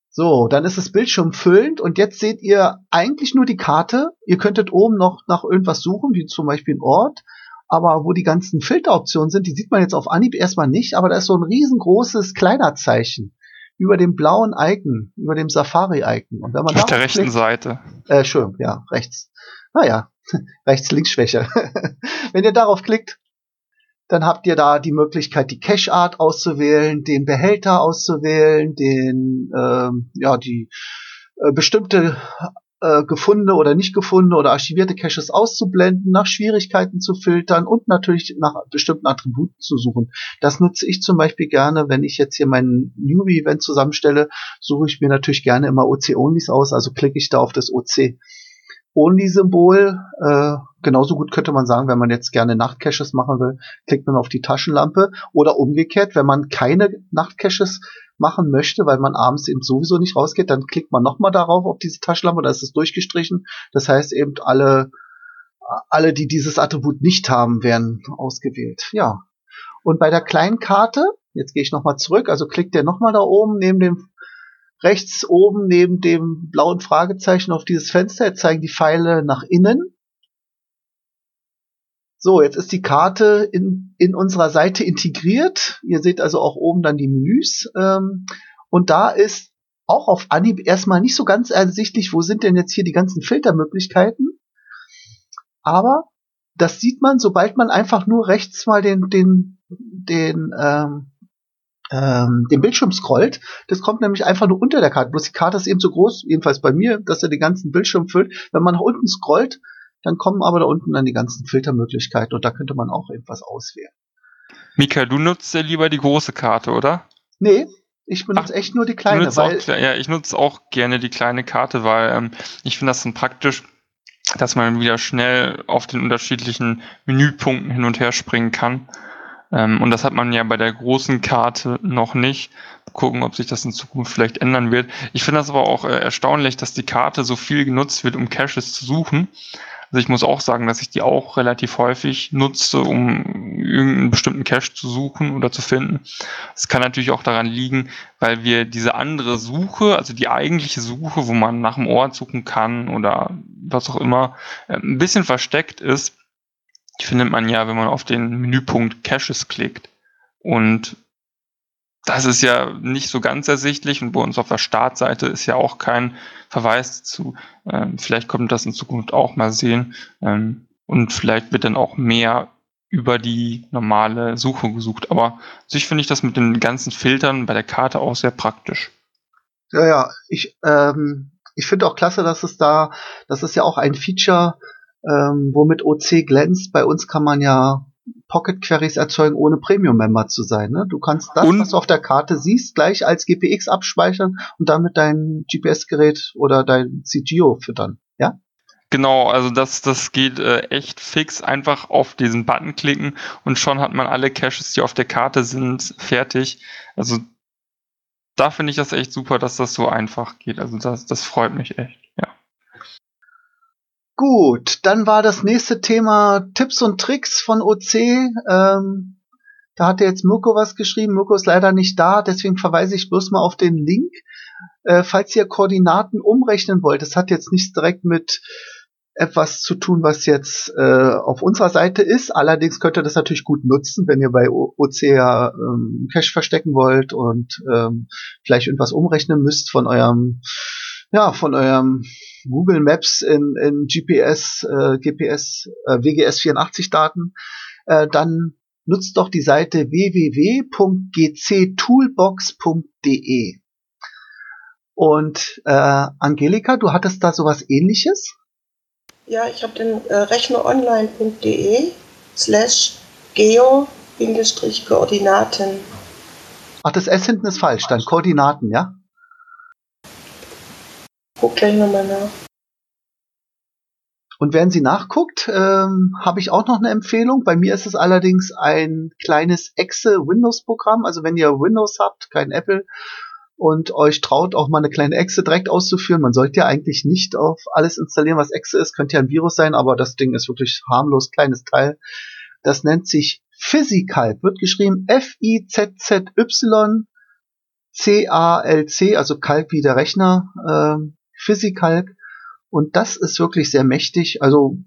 So, dann ist das Bildschirm füllend und jetzt seht ihr eigentlich nur die Karte. Ihr könntet oben noch nach irgendwas suchen, wie zum Beispiel ein Ort aber wo die ganzen Filteroptionen sind, die sieht man jetzt auf Anhieb erstmal nicht, aber da ist so ein riesengroßes Kleinerzeichen über dem blauen Icon, über dem Safari-Icon. Und wenn man auf der rechten klickt, Seite. Äh, schön, ja, rechts. Naja, rechts-links-Schwäche. wenn ihr darauf klickt, Dann habt ihr da die Möglichkeit, die Cache-Art auszuwählen, den Behälter auszuwählen, den, ähm, ja, die äh, bestimmte äh, gefundene oder nicht gefundene oder archivierte Caches auszublenden, nach Schwierigkeiten zu filtern und natürlich nach bestimmten Attributen zu suchen. Das nutze ich zum Beispiel gerne, wenn ich jetzt hier mein Newbie-Event zusammenstelle, suche ich mir natürlich gerne immer OC-Onlys aus, also klicke ich da auf das OC. Only-Symbol, äh, genauso gut könnte man sagen, wenn man jetzt gerne Nachtcaches machen will, klickt man auf die Taschenlampe oder umgekehrt, wenn man keine Nachtcaches machen möchte, weil man abends eben sowieso nicht rausgeht, dann klickt man nochmal darauf auf diese Taschenlampe, da ist es durchgestrichen. Das heißt eben alle, alle, die dieses Attribut nicht haben, werden ausgewählt. Ja. Und bei der kleinen Karte, jetzt gehe ich nochmal zurück, also klickt ihr nochmal da oben neben dem rechts oben neben dem blauen Fragezeichen auf dieses Fenster. Jetzt zeigen die Pfeile nach innen. So, jetzt ist die Karte in, in unserer Seite integriert. Ihr seht also auch oben dann die Menüs. Ähm, und da ist auch auf Anhieb erstmal nicht so ganz ersichtlich, wo sind denn jetzt hier die ganzen Filtermöglichkeiten. Aber das sieht man, sobald man einfach nur rechts mal den, den, den, ähm, ähm, den Bildschirm scrollt. Das kommt nämlich einfach nur unter der Karte. Bloß die Karte ist eben so groß, jedenfalls bei mir, dass er den ganzen Bildschirm füllt. Wenn man nach unten scrollt, dann kommen aber da unten dann die ganzen Filtermöglichkeiten und da könnte man auch etwas auswählen. Mika, du nutzt ja lieber die große Karte, oder? Nee, ich benutze Ach, echt nur die kleine. Weil auch, ja, ich nutze auch gerne die kleine Karte, weil ähm, ich finde das dann praktisch, dass man wieder schnell auf den unterschiedlichen Menüpunkten hin und her springen kann. Ähm, und das hat man ja bei der großen Karte noch nicht. Gucken, ob sich das in Zukunft vielleicht ändern wird. Ich finde das aber auch äh, erstaunlich, dass die Karte so viel genutzt wird, um Caches zu suchen. Also ich muss auch sagen, dass ich die auch relativ häufig nutze, um irgendeinen bestimmten Cache zu suchen oder zu finden. Es kann natürlich auch daran liegen, weil wir diese andere Suche, also die eigentliche Suche, wo man nach dem Ort suchen kann oder was auch immer, äh, ein bisschen versteckt ist. Die findet man ja, wenn man auf den Menüpunkt Caches klickt. Und das ist ja nicht so ganz ersichtlich und bei uns auf der Startseite ist ja auch kein Verweis dazu. Ähm, vielleicht kommt das in Zukunft auch mal sehen ähm, und vielleicht wird dann auch mehr über die normale Suche gesucht. Aber sich finde ich das mit den ganzen Filtern bei der Karte auch sehr praktisch. Ja, ja, ich, ähm, ich finde auch klasse, dass es da, das ist ja auch ein Feature, ähm, womit OC glänzt. Bei uns kann man ja Pocket Queries erzeugen, ohne Premium-Member zu sein. Ne? Du kannst das, und was du auf der Karte siehst, gleich als GPX abspeichern und damit dein GPS-Gerät oder dein CGO füttern. Ja? Genau, also das, das geht äh, echt fix. Einfach auf diesen Button klicken und schon hat man alle Caches, die auf der Karte sind, fertig. Also da finde ich das echt super, dass das so einfach geht. Also das, das freut mich echt, ja. Gut, dann war das nächste Thema Tipps und Tricks von OC. Ähm, da hatte jetzt Mirko was geschrieben. Mirko ist leider nicht da, deswegen verweise ich bloß mal auf den Link. Äh, falls ihr Koordinaten umrechnen wollt, das hat jetzt nichts direkt mit etwas zu tun, was jetzt äh, auf unserer Seite ist. Allerdings könnt ihr das natürlich gut nutzen, wenn ihr bei OC ja ähm, Cache verstecken wollt und ähm, vielleicht irgendwas umrechnen müsst von eurem, ja, von eurem Google Maps in, in GPS, äh, GPS, äh, WGS 84 Daten, äh, dann nutzt doch die Seite www.gctoolbox.de. Und äh, Angelika, du hattest da sowas ähnliches? Ja, ich habe den äh, rechneronline.de slash geo-koordinaten. Ach, das S hinten ist falsch, dann Koordinaten, ja? Guck gleich nochmal nach. Und wenn sie nachguckt, ähm, habe ich auch noch eine Empfehlung. Bei mir ist es allerdings ein kleines Excel-Windows-Programm. Also wenn ihr Windows habt, kein Apple, und euch traut, auch mal eine kleine Exe direkt auszuführen. Man sollte ja eigentlich nicht auf alles installieren, was Exe ist. Könnte ja ein Virus sein, aber das Ding ist wirklich harmlos, kleines Teil. Das nennt sich Physical. Wird geschrieben F-I-Z-Z-Y C-A-L-C, also Kalk wie der Rechner. Äh, Physical. Und das ist wirklich sehr mächtig. Also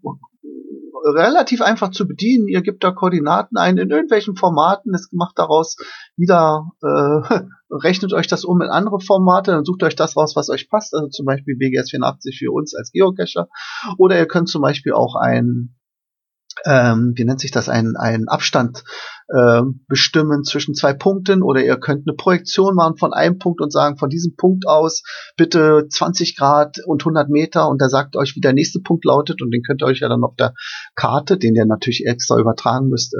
relativ einfach zu bedienen. Ihr gebt da Koordinaten ein in irgendwelchen Formaten. Es macht daraus wieder, äh, rechnet euch das um in andere Formate, dann sucht euch das raus, was euch passt. Also zum Beispiel BGS 84 für uns als Geocacher. Oder ihr könnt zum Beispiel auch ein ähm, wie nennt sich das, einen, einen Abstand äh, bestimmen zwischen zwei Punkten oder ihr könnt eine Projektion machen von einem Punkt und sagen, von diesem Punkt aus bitte 20 Grad und 100 Meter und der sagt euch, wie der nächste Punkt lautet und den könnt ihr euch ja dann auf der Karte, den ihr natürlich extra übertragen müsst, äh,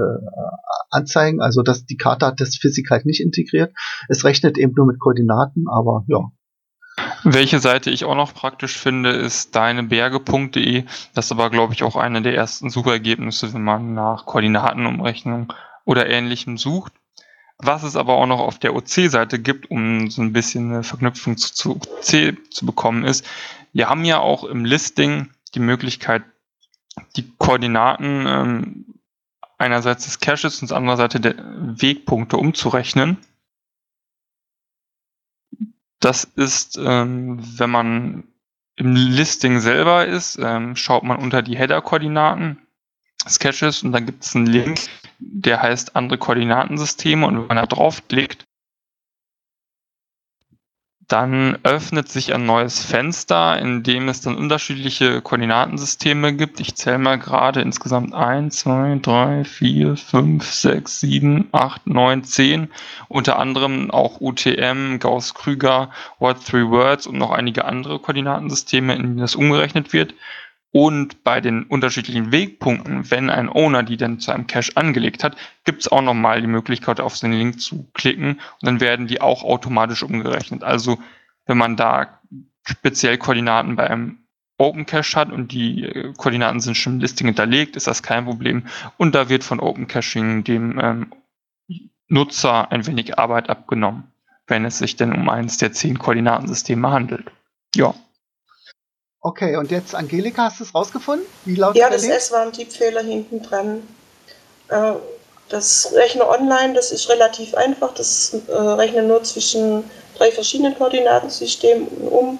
anzeigen. Also dass die Karte hat das Physik halt nicht integriert. Es rechnet eben nur mit Koordinaten, aber ja, welche Seite ich auch noch praktisch finde, ist deineberge.de. Das ist aber, glaube ich, auch eine der ersten Suchergebnisse, wenn man nach Koordinatenumrechnung oder ähnlichem sucht. Was es aber auch noch auf der OC-Seite gibt, um so ein bisschen eine Verknüpfung zu, zu OC zu bekommen, ist, wir haben ja auch im Listing die Möglichkeit, die Koordinaten ähm, einerseits des Caches und andererseits der Wegpunkte umzurechnen. Das ist, ähm, wenn man im Listing selber ist, ähm, schaut man unter die Header-Koordinaten Caches und dann gibt es einen Link, der heißt andere Koordinatensysteme und wenn man da draufklickt, dann öffnet sich ein neues Fenster, in dem es dann unterschiedliche Koordinatensysteme gibt. Ich zähle mal gerade insgesamt 1, 2, 3, 4, 5, 6, 7, 8, 9, 10. Unter anderem auch UTM, Gauss-Krüger, What Three Words und noch einige andere Koordinatensysteme, in denen das umgerechnet wird. Und bei den unterschiedlichen Wegpunkten, wenn ein Owner die dann zu einem Cache angelegt hat, gibt es auch nochmal die Möglichkeit, auf den Link zu klicken und dann werden die auch automatisch umgerechnet. Also wenn man da speziell Koordinaten bei einem Open Cache hat und die äh, Koordinaten sind schon im Listing hinterlegt, ist das kein Problem. Und da wird von Open Caching dem ähm, Nutzer ein wenig Arbeit abgenommen, wenn es sich denn um eines der zehn Koordinatensysteme handelt. Ja. Okay, und jetzt Angelika, hast du es rausgefunden? Wie lautet ja, das S war ein Tippfehler hinten dran. Äh, das Rechner online, das ist relativ einfach. Das äh, rechnet nur zwischen drei verschiedenen Koordinatensystemen um.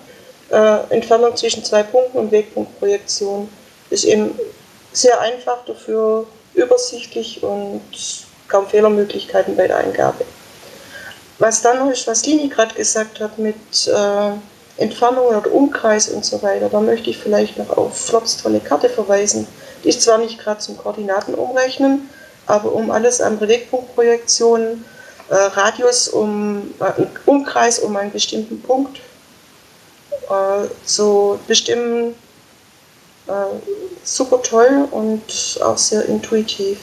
Äh, Entfernung zwischen zwei Punkten und Wegpunktprojektion ist eben sehr einfach, dafür übersichtlich und kaum Fehlermöglichkeiten bei der Eingabe. Was dann noch ist, was Lini gerade gesagt hat mit äh, Entfernungen oder Umkreis und so weiter, da möchte ich vielleicht noch auf Flops tolle Karte verweisen. Die ist zwar nicht gerade zum Koordinaten umrechnen, aber um alles andere Wegpunktprojektionen, äh, Radius um äh, Umkreis um einen bestimmten Punkt äh, zu bestimmen, äh, super toll und auch sehr intuitiv.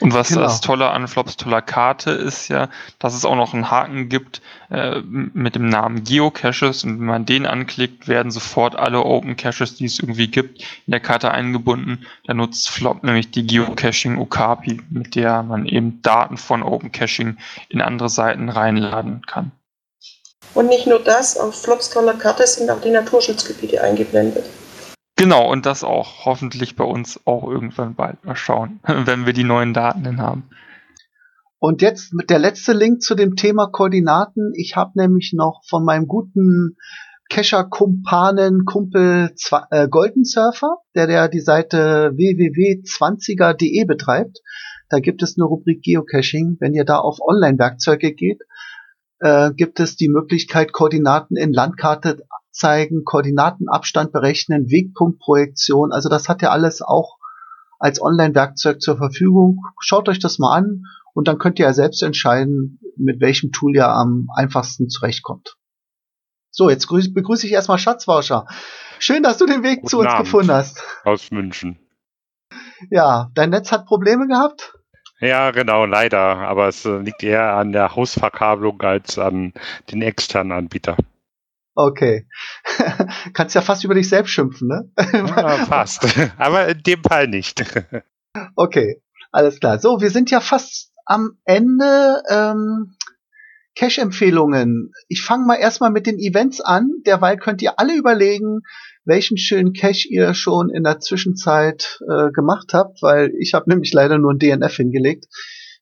Und was genau. das Tolle an Flops toller Karte ist ja, dass es auch noch einen Haken gibt äh, mit dem Namen Geocaches und wenn man den anklickt, werden sofort alle Open Caches, die es irgendwie gibt, in der Karte eingebunden. Da nutzt Flop nämlich die Geocaching Okapi, mit der man eben Daten von Open Caching in andere Seiten reinladen kann. Und nicht nur das, auf Flops toller Karte sind auch die Naturschutzgebiete eingeblendet. Genau, und das auch hoffentlich bei uns auch irgendwann bald mal schauen, wenn wir die neuen Daten dann haben. Und jetzt mit der letzte Link zu dem Thema Koordinaten. Ich habe nämlich noch von meinem guten Kescher-Kumpanen, Kumpel äh, Golden Surfer, der der die Seite www.20er.de betreibt. Da gibt es eine Rubrik Geocaching. Wenn ihr da auf Online-Werkzeuge geht, äh, gibt es die Möglichkeit, Koordinaten in Landkarte zeigen, Koordinatenabstand berechnen, Wegpunktprojektion. Also das hat ja alles auch als Online-Werkzeug zur Verfügung. Schaut euch das mal an und dann könnt ihr ja selbst entscheiden, mit welchem Tool ihr am einfachsten zurechtkommt. So, jetzt begrüße ich erstmal Schatzwauscher. Schön, dass du den Weg Guten zu uns Abend gefunden hast. Aus München. Ja, dein Netz hat Probleme gehabt? Ja, genau, leider. Aber es liegt eher an der Hausverkabelung als an den externen Anbieter. Okay. Kannst ja fast über dich selbst schimpfen, ne? ja, fast. Aber in dem Fall nicht. okay, alles klar. So, wir sind ja fast am Ende. Ähm, Cache-Empfehlungen. Ich fange mal erstmal mit den Events an. Derweil könnt ihr alle überlegen, welchen schönen Cache ihr schon in der Zwischenzeit äh, gemacht habt, weil ich habe nämlich leider nur ein DNF hingelegt.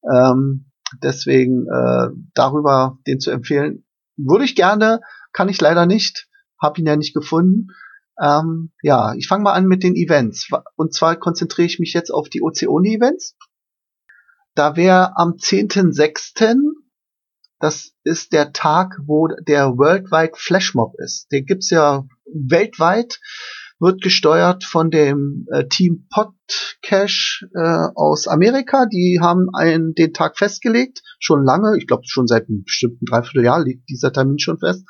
Ähm, deswegen äh, darüber den zu empfehlen, würde ich gerne kann ich leider nicht, habe ihn ja nicht gefunden. Ähm, ja, ich fange mal an mit den Events. Und zwar konzentriere ich mich jetzt auf die Ozeone-Events. Da wäre am 10.06., das ist der Tag, wo der Worldwide Flashmob ist. Den gibt's ja weltweit. Wird gesteuert von dem äh, Team Podcash äh, aus Amerika. Die haben einen, den Tag festgelegt, schon lange, ich glaube schon seit einem bestimmten Dreivierteljahr liegt dieser Termin schon fest.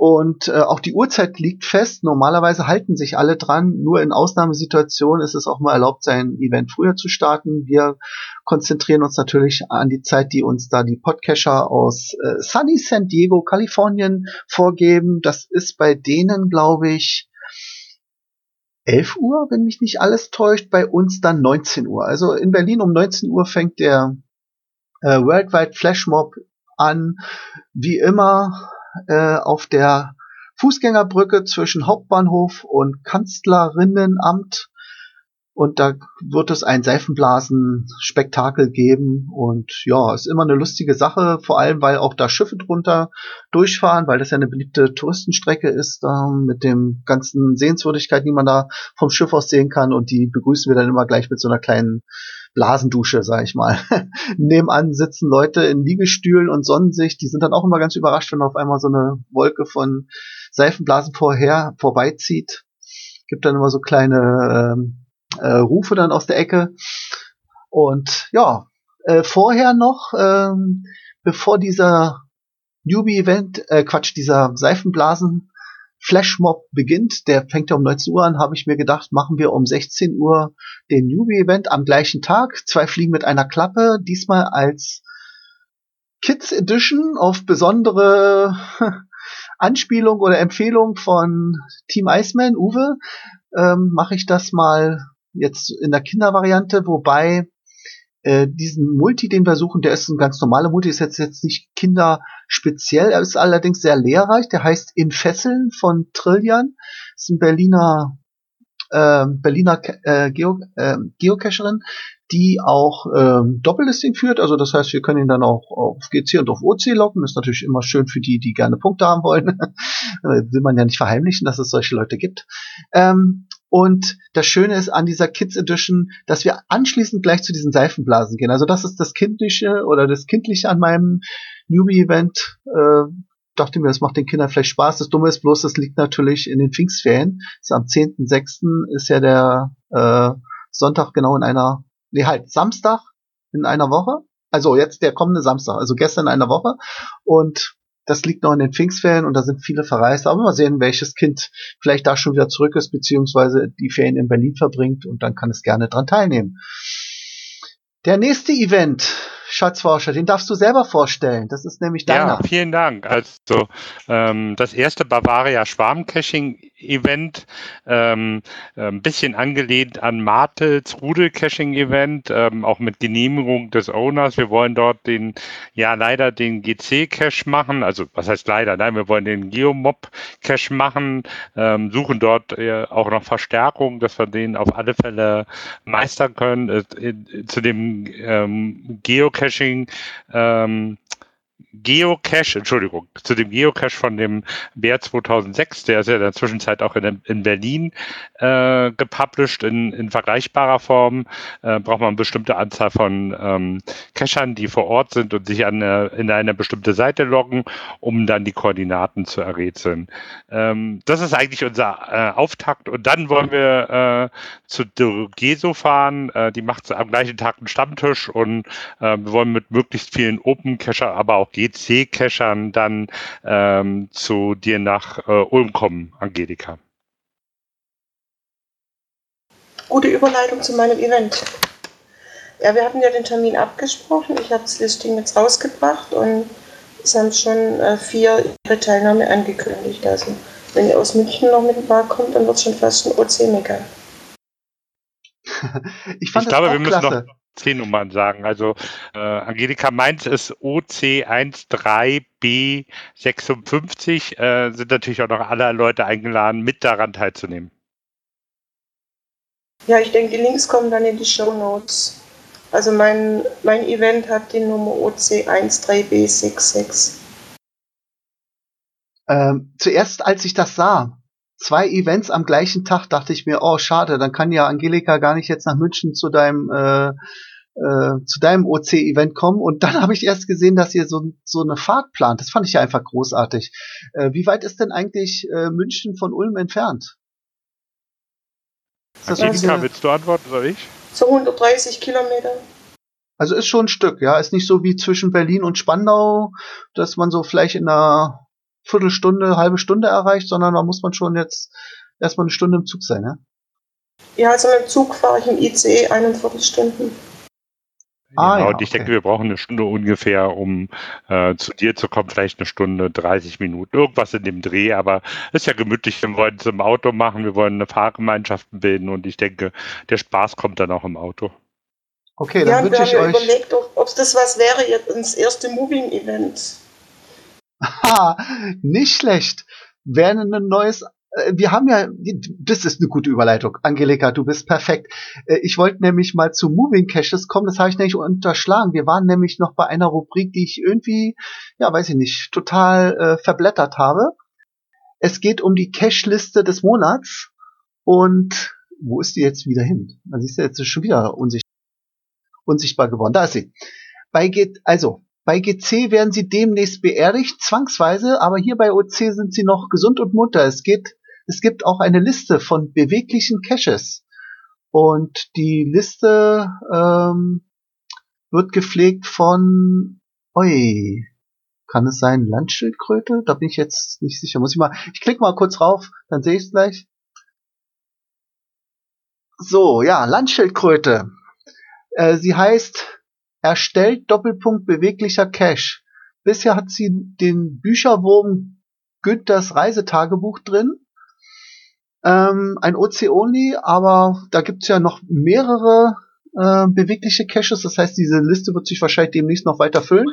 Und äh, auch die Uhrzeit liegt fest. Normalerweise halten sich alle dran. Nur in Ausnahmesituationen ist es auch mal erlaubt, sein Event früher zu starten. Wir konzentrieren uns natürlich an die Zeit, die uns da die Podcaster aus äh, Sunny San Diego, Kalifornien vorgeben. Das ist bei denen, glaube ich, 11 Uhr, wenn mich nicht alles täuscht, bei uns dann 19 Uhr. Also in Berlin um 19 Uhr fängt der äh, Worldwide Flashmob an. Wie immer äh, auf der Fußgängerbrücke zwischen Hauptbahnhof und Kanzlerinnenamt. Und da wird es ein Seifenblasen-Spektakel geben. Und ja, ist immer eine lustige Sache, vor allem weil auch da Schiffe drunter durchfahren, weil das ja eine beliebte Touristenstrecke ist, äh, mit dem ganzen Sehenswürdigkeiten, die man da vom Schiff aus sehen kann. Und die begrüßen wir dann immer gleich mit so einer kleinen Blasendusche, sag ich mal. Nebenan sitzen Leute in Liegestühlen und sonnen sich. Die sind dann auch immer ganz überrascht, wenn auf einmal so eine Wolke von Seifenblasen vorher vorbeizieht. Gibt dann immer so kleine ähm, äh, Rufe dann aus der Ecke. Und ja, äh, vorher noch, ähm, bevor dieser Newbie-Event, äh, Quatsch, dieser Seifenblasen Flashmob beginnt, der fängt ja um 19 Uhr an, habe ich mir gedacht, machen wir um 16 Uhr den Newbie-Event am gleichen Tag. Zwei Fliegen mit einer Klappe, diesmal als Kids Edition auf besondere Anspielung oder Empfehlung von Team Iceman, Uwe, ähm, mache ich das mal jetzt in der Kindervariante, wobei äh, diesen Multi, den wir suchen, der ist ein ganz normaler Multi, ist jetzt, jetzt nicht kinderspeziell, er ist allerdings sehr lehrreich, der heißt In Fesseln von Trillian, ist ein Berliner äh, Berliner äh, Geo, äh, Geocacherin, die auch ähm, Doppellisting führt. Also das heißt, wir können ihn dann auch auf GC und auf OC locken. Ist natürlich immer schön für die, die gerne Punkte haben wollen. Will man ja nicht verheimlichen, dass es solche Leute gibt. Ähm, und das Schöne ist an dieser Kids Edition, dass wir anschließend gleich zu diesen Seifenblasen gehen. Also das ist das Kindliche oder das Kindliche an meinem Newbie-Event. Äh, dachte mir, das macht den Kindern vielleicht Spaß. Das Dumme ist bloß, das liegt natürlich in den Pfingstferien. Das am 10.6. ist ja der äh, Sonntag genau in einer, nee halt, Samstag in einer Woche. Also jetzt der kommende Samstag, also gestern in einer Woche. Und das liegt noch in den Pfingstferien und da sind viele verreist. Aber mal sehen, welches Kind vielleicht da schon wieder zurück ist, beziehungsweise die Ferien in Berlin verbringt und dann kann es gerne dran teilnehmen. Der nächste Event Schatzforscher, den darfst du selber vorstellen. Das ist nämlich deiner. Ja, vielen Dank. Also ähm, das erste Bavaria Schwarm-Caching-Event, ähm, äh, ein bisschen angelehnt an Martels Rudel-Caching-Event, ähm, auch mit Genehmigung des Owners. Wir wollen dort den, ja leider den GC-Cache machen. Also was heißt leider? Nein, wir wollen den Geomob-Cache machen, ähm, suchen dort äh, auch noch Verstärkung, dass wir den auf alle Fälle meistern können. Äh, zu dem ähm, Geo Geocaching ähm, Geocache, Entschuldigung, zu dem Geocache von dem Bär 2006, der ist ja in der Zwischenzeit auch in, in Berlin äh, gepublished in, in vergleichbarer Form, äh, braucht man eine bestimmte Anzahl von ähm, Cachern, die vor Ort sind und sich an eine, in eine bestimmte Seite loggen, um dann die Koordinaten zu errätseln. Ähm, das ist eigentlich unser äh, Auftakt. Und dann wollen wir äh, zu Geso fahren, äh, die macht am gleichen Tag einen Stammtisch und äh, wir wollen mit möglichst vielen Open Cacher, aber auch GC-Cachern dann ähm, zu dir nach äh, Ulm kommen, Angelika. Gute Überleitung zu meinem Event. Ja, wir hatten ja den Termin abgesprochen. Ich habe das Listing jetzt rausgebracht und es haben schon äh, vier ihre Teilnahme angekündigt. Also, wenn ihr aus München noch mit ein paar kommt, dann wird es schon fast ein OC-Mega. ich, fand ich glaube, wir müssen noch C-Nummern sagen. Also äh, Angelika Mainz ist OC13B56. Äh, sind natürlich auch noch alle Leute eingeladen, mit daran teilzunehmen. Ja, ich denke, die Links kommen dann in die Show Notes. Also mein, mein Event hat die Nummer OC13B66. Ähm, zuerst, als ich das sah, zwei Events am gleichen Tag, dachte ich mir, oh schade, dann kann ja Angelika gar nicht jetzt nach München zu deinem äh, äh, zu deinem OC-Event kommen. Und dann habe ich erst gesehen, dass ihr so, so eine Fahrt plant. Das fand ich ja einfach großartig. Äh, wie weit ist denn eigentlich äh, München von Ulm entfernt? das Angelika, Also- willst du antworten oder ich? So 130 Kilometer. Also ist schon ein Stück, ja. Ist nicht so wie zwischen Berlin und Spandau, dass man so vielleicht in einer Viertelstunde, halbe Stunde erreicht, sondern da muss man schon jetzt erstmal eine Stunde im Zug sein, ne? Ja, also mit dem Zug fahre ich im ICE 41 Stunden. Ah, ja, ja, und ich okay. denke, wir brauchen eine Stunde ungefähr, um äh, zu dir zu kommen. Vielleicht eine Stunde, 30 Minuten, irgendwas in dem Dreh. Aber ist ja gemütlich. Wir wollen es im Auto machen. Wir wollen eine Fahrgemeinschaften bilden. Und ich denke, der Spaß kommt dann auch im Auto. Okay, ja, dann wir wünsche haben ich ja euch. überlegt, ob es das was wäre, jetzt ins erste Moving-Event. Ha, nicht schlecht. Wäre ein neues. Äh, Wir haben ja, das ist eine gute Überleitung. Angelika, du bist perfekt. Äh, Ich wollte nämlich mal zu Moving Caches kommen, das habe ich nämlich unterschlagen. Wir waren nämlich noch bei einer Rubrik, die ich irgendwie, ja, weiß ich nicht, total äh, verblättert habe. Es geht um die Cache-Liste des Monats. Und wo ist die jetzt wieder hin? Man siehst du, jetzt ist schon wieder unsichtbar, geworden. Da ist sie. Bei G also, bei GC werden sie demnächst beerdigt, zwangsweise, aber hier bei OC sind sie noch gesund und munter. Es geht, es gibt auch eine Liste von beweglichen Caches. Und die Liste ähm, wird gepflegt von Oi. Kann es sein Landschildkröte? Da bin ich jetzt nicht sicher. Muss ich mal. Ich klicke mal kurz rauf, dann sehe ich es gleich. So, ja, Landschildkröte. Äh, sie heißt erstellt Doppelpunkt beweglicher Cache. Bisher hat sie den Bücherwurm Günthers Reisetagebuch drin. Ähm, ein OC-Only, aber da gibt's ja noch mehrere äh, bewegliche Caches. Das heißt, diese Liste wird sich wahrscheinlich demnächst noch weiter füllen.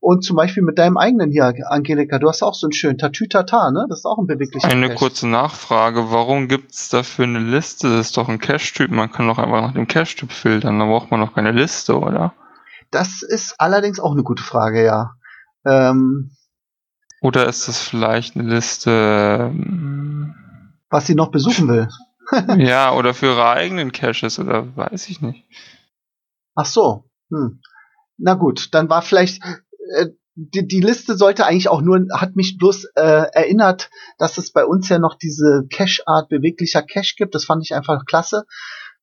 Und zum Beispiel mit deinem eigenen hier, Angelika, du hast auch so einen schönen Tatütata, ne? Das ist auch ein beweglicher Eine Cache. kurze Nachfrage, warum gibt's dafür eine Liste? Das ist doch ein Cache-Typ, man kann doch einfach nach dem Cache-Typ filtern, da braucht man doch keine Liste, oder? Das ist allerdings auch eine gute Frage, ja. Ähm, Oder ist das vielleicht eine Liste, ähm, was sie noch besuchen will. ja, oder für ihre eigenen Caches, oder weiß ich nicht. Ach so. Hm. Na gut, dann war vielleicht äh, die, die Liste sollte eigentlich auch nur hat mich bloß äh, erinnert, dass es bei uns ja noch diese Cache-Art beweglicher Cache gibt. Das fand ich einfach klasse.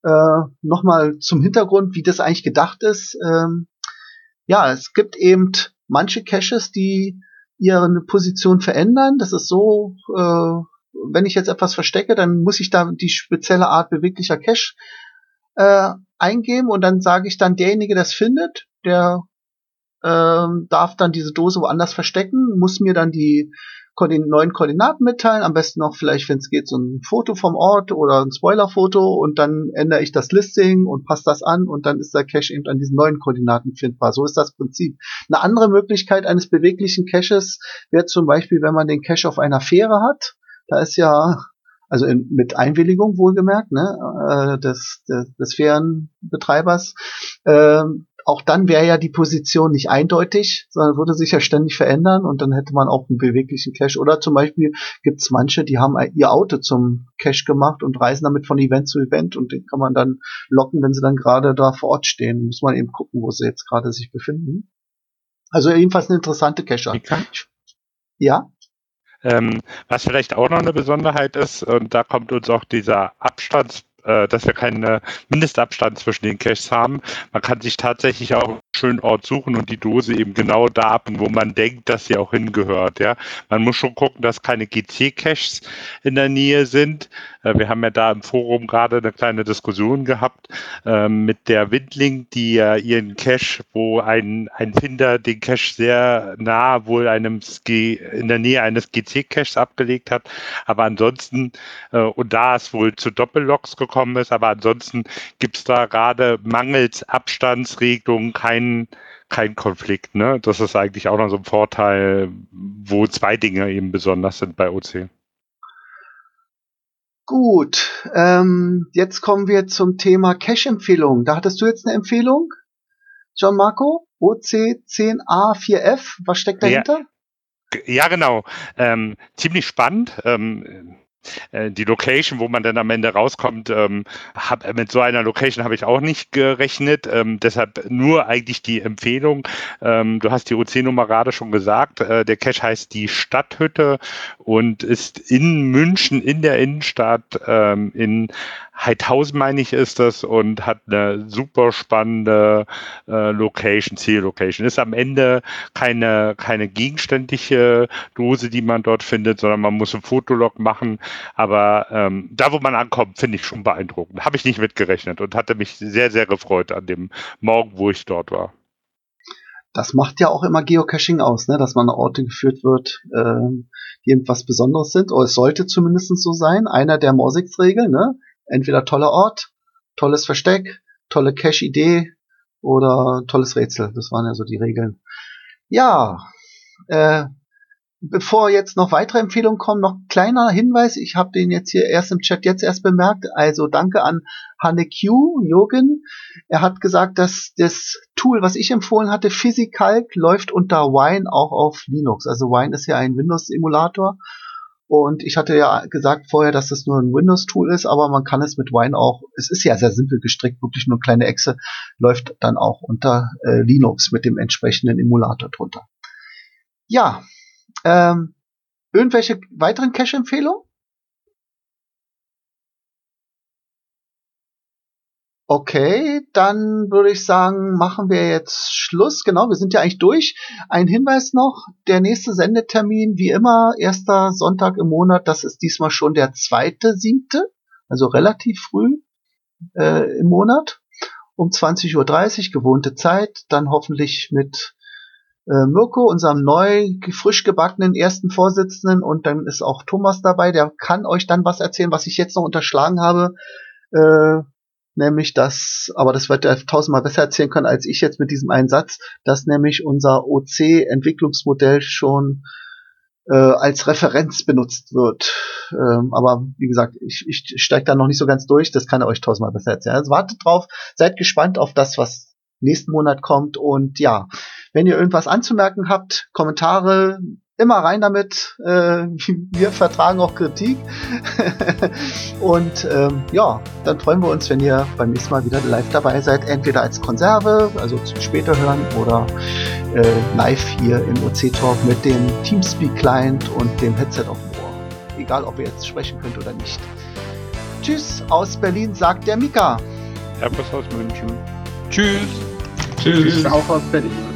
Äh, Nochmal zum Hintergrund, wie das eigentlich gedacht ist. Ähm, ja, es gibt eben manche Caches, die ihre Position verändern. Das ist so, äh, wenn ich jetzt etwas verstecke, dann muss ich da die spezielle Art beweglicher Cache äh, eingeben und dann sage ich dann, derjenige, der es findet, der ähm, darf dann diese Dose woanders verstecken, muss mir dann die neuen Koordinaten mitteilen, am besten noch vielleicht, wenn es geht, so ein Foto vom Ort oder ein Spoilerfoto und dann ändere ich das Listing und passe das an und dann ist der Cache eben an diesen neuen Koordinaten findbar. So ist das Prinzip. Eine andere Möglichkeit eines beweglichen Caches wäre zum Beispiel, wenn man den Cache auf einer Fähre hat. Da ist ja also in, mit Einwilligung wohlgemerkt, ne, äh, des, des, des Fährenbetreibers. Ähm, auch dann wäre ja die Position nicht eindeutig, sondern würde sich ja ständig verändern und dann hätte man auch einen beweglichen Cache. Oder zum Beispiel gibt es manche, die haben ihr Auto zum Cache gemacht und reisen damit von Event zu Event und den kann man dann locken, wenn sie dann gerade da vor Ort stehen. Muss man eben gucken, wo sie jetzt gerade sich befinden. Also jedenfalls eine interessante Cache. Ja? Ähm, was vielleicht auch noch eine Besonderheit ist, und da kommt uns auch dieser Abstand, äh, dass wir keinen Mindestabstand zwischen den Caches haben. Man kann sich tatsächlich auch einen schönen Ort suchen und die Dose eben genau da ab, wo man denkt, dass sie auch hingehört. Ja, man muss schon gucken, dass keine GC-Caches in der Nähe sind. Äh, wir haben ja da im Forum gerade eine kleine Diskussion gehabt äh, mit der Windling, die ja ihren Cache, wo ein, ein Finder den Cache sehr nah wohl einem in der Nähe eines GC-Caches abgelegt hat. Aber ansonsten, äh, und da es wohl zu Doppelloks gekommen ist, aber ansonsten gibt es da gerade mangels Abstandsregelungen keinen kein Konflikt. Ne? Das ist eigentlich auch noch so ein Vorteil, wo zwei Dinge eben besonders sind bei OC. Gut, ähm, jetzt kommen wir zum Thema Cache-Empfehlung. Da hattest du jetzt eine Empfehlung, John Marco? OC10A4F, was steckt dahinter? Ja, genau. Ähm, ziemlich spannend. Ähm, äh, die Location, wo man dann am Ende rauskommt, ähm, hab, mit so einer Location habe ich auch nicht gerechnet. Ähm, deshalb nur eigentlich die Empfehlung. Ähm, du hast die OC-Nummer gerade schon gesagt. Äh, der Cache heißt die Stadthütte und ist in München in der Innenstadt ähm, in Heidhausen, meine ich, ist das und hat eine super spannende äh, Location, Ziellocation. Ist am Ende keine, keine gegenständliche Dose, die man dort findet, sondern man muss ein Fotolog machen. Aber ähm, da, wo man ankommt, finde ich schon beeindruckend. Habe ich nicht mitgerechnet und hatte mich sehr, sehr gefreut an dem Morgen, wo ich dort war. Das macht ja auch immer Geocaching aus, ne? dass man an Orte geführt wird, äh, die irgendwas Besonderes sind. Oder es sollte zumindest so sein. Einer der Morsix-Regeln, ne? Entweder toller Ort, tolles Versteck, tolle Cache-Idee oder tolles Rätsel. Das waren ja so die Regeln. Ja, äh, bevor jetzt noch weitere Empfehlungen kommen, noch kleiner Hinweis. Ich habe den jetzt hier erst im Chat jetzt erst bemerkt. Also danke an Hanne Q, Jürgen. Er hat gesagt, dass das Tool, was ich empfohlen hatte, Physikalk, läuft unter Wine auch auf Linux. Also Wine ist ja ein Windows-Emulator und ich hatte ja gesagt vorher, dass das nur ein Windows-Tool ist, aber man kann es mit Wine auch, es ist ja sehr simpel gestrickt, wirklich nur eine kleine Echse, läuft dann auch unter äh, Linux mit dem entsprechenden Emulator drunter. Ja, ähm, irgendwelche weiteren Cache-Empfehlungen? Okay, dann würde ich sagen, machen wir jetzt Schluss. Genau, wir sind ja eigentlich durch. Ein Hinweis noch, der nächste Sendetermin, wie immer, erster Sonntag im Monat, das ist diesmal schon der zweite siebte, also relativ früh äh, im Monat, um 20.30 Uhr, gewohnte Zeit, dann hoffentlich mit äh, Mirko, unserem neu frisch gebackenen ersten Vorsitzenden und dann ist auch Thomas dabei, der kann euch dann was erzählen, was ich jetzt noch unterschlagen habe. Äh, nämlich dass, aber das wird er tausendmal besser erzählen können als ich jetzt mit diesem einen Satz, dass nämlich unser OC-Entwicklungsmodell schon äh, als Referenz benutzt wird. Ähm, aber wie gesagt, ich, ich steige da noch nicht so ganz durch, das kann er euch tausendmal besser erzählen. Also wartet drauf, seid gespannt auf das, was nächsten Monat kommt und ja, wenn ihr irgendwas anzumerken habt, Kommentare, immer rein damit. Äh, wir vertragen auch Kritik. und ähm, ja, dann freuen wir uns, wenn ihr beim nächsten Mal wieder live dabei seid. Entweder als Konserve, also später hören, oder äh, live hier im OC Talk mit dem Teamspeak Client und dem Headset auf dem Ohr. Egal, ob ihr jetzt sprechen könnt oder nicht. Tschüss aus Berlin, sagt der Mika. Servus aus München. Tschüss. Tschüss. Tschüss auch aus Berlin.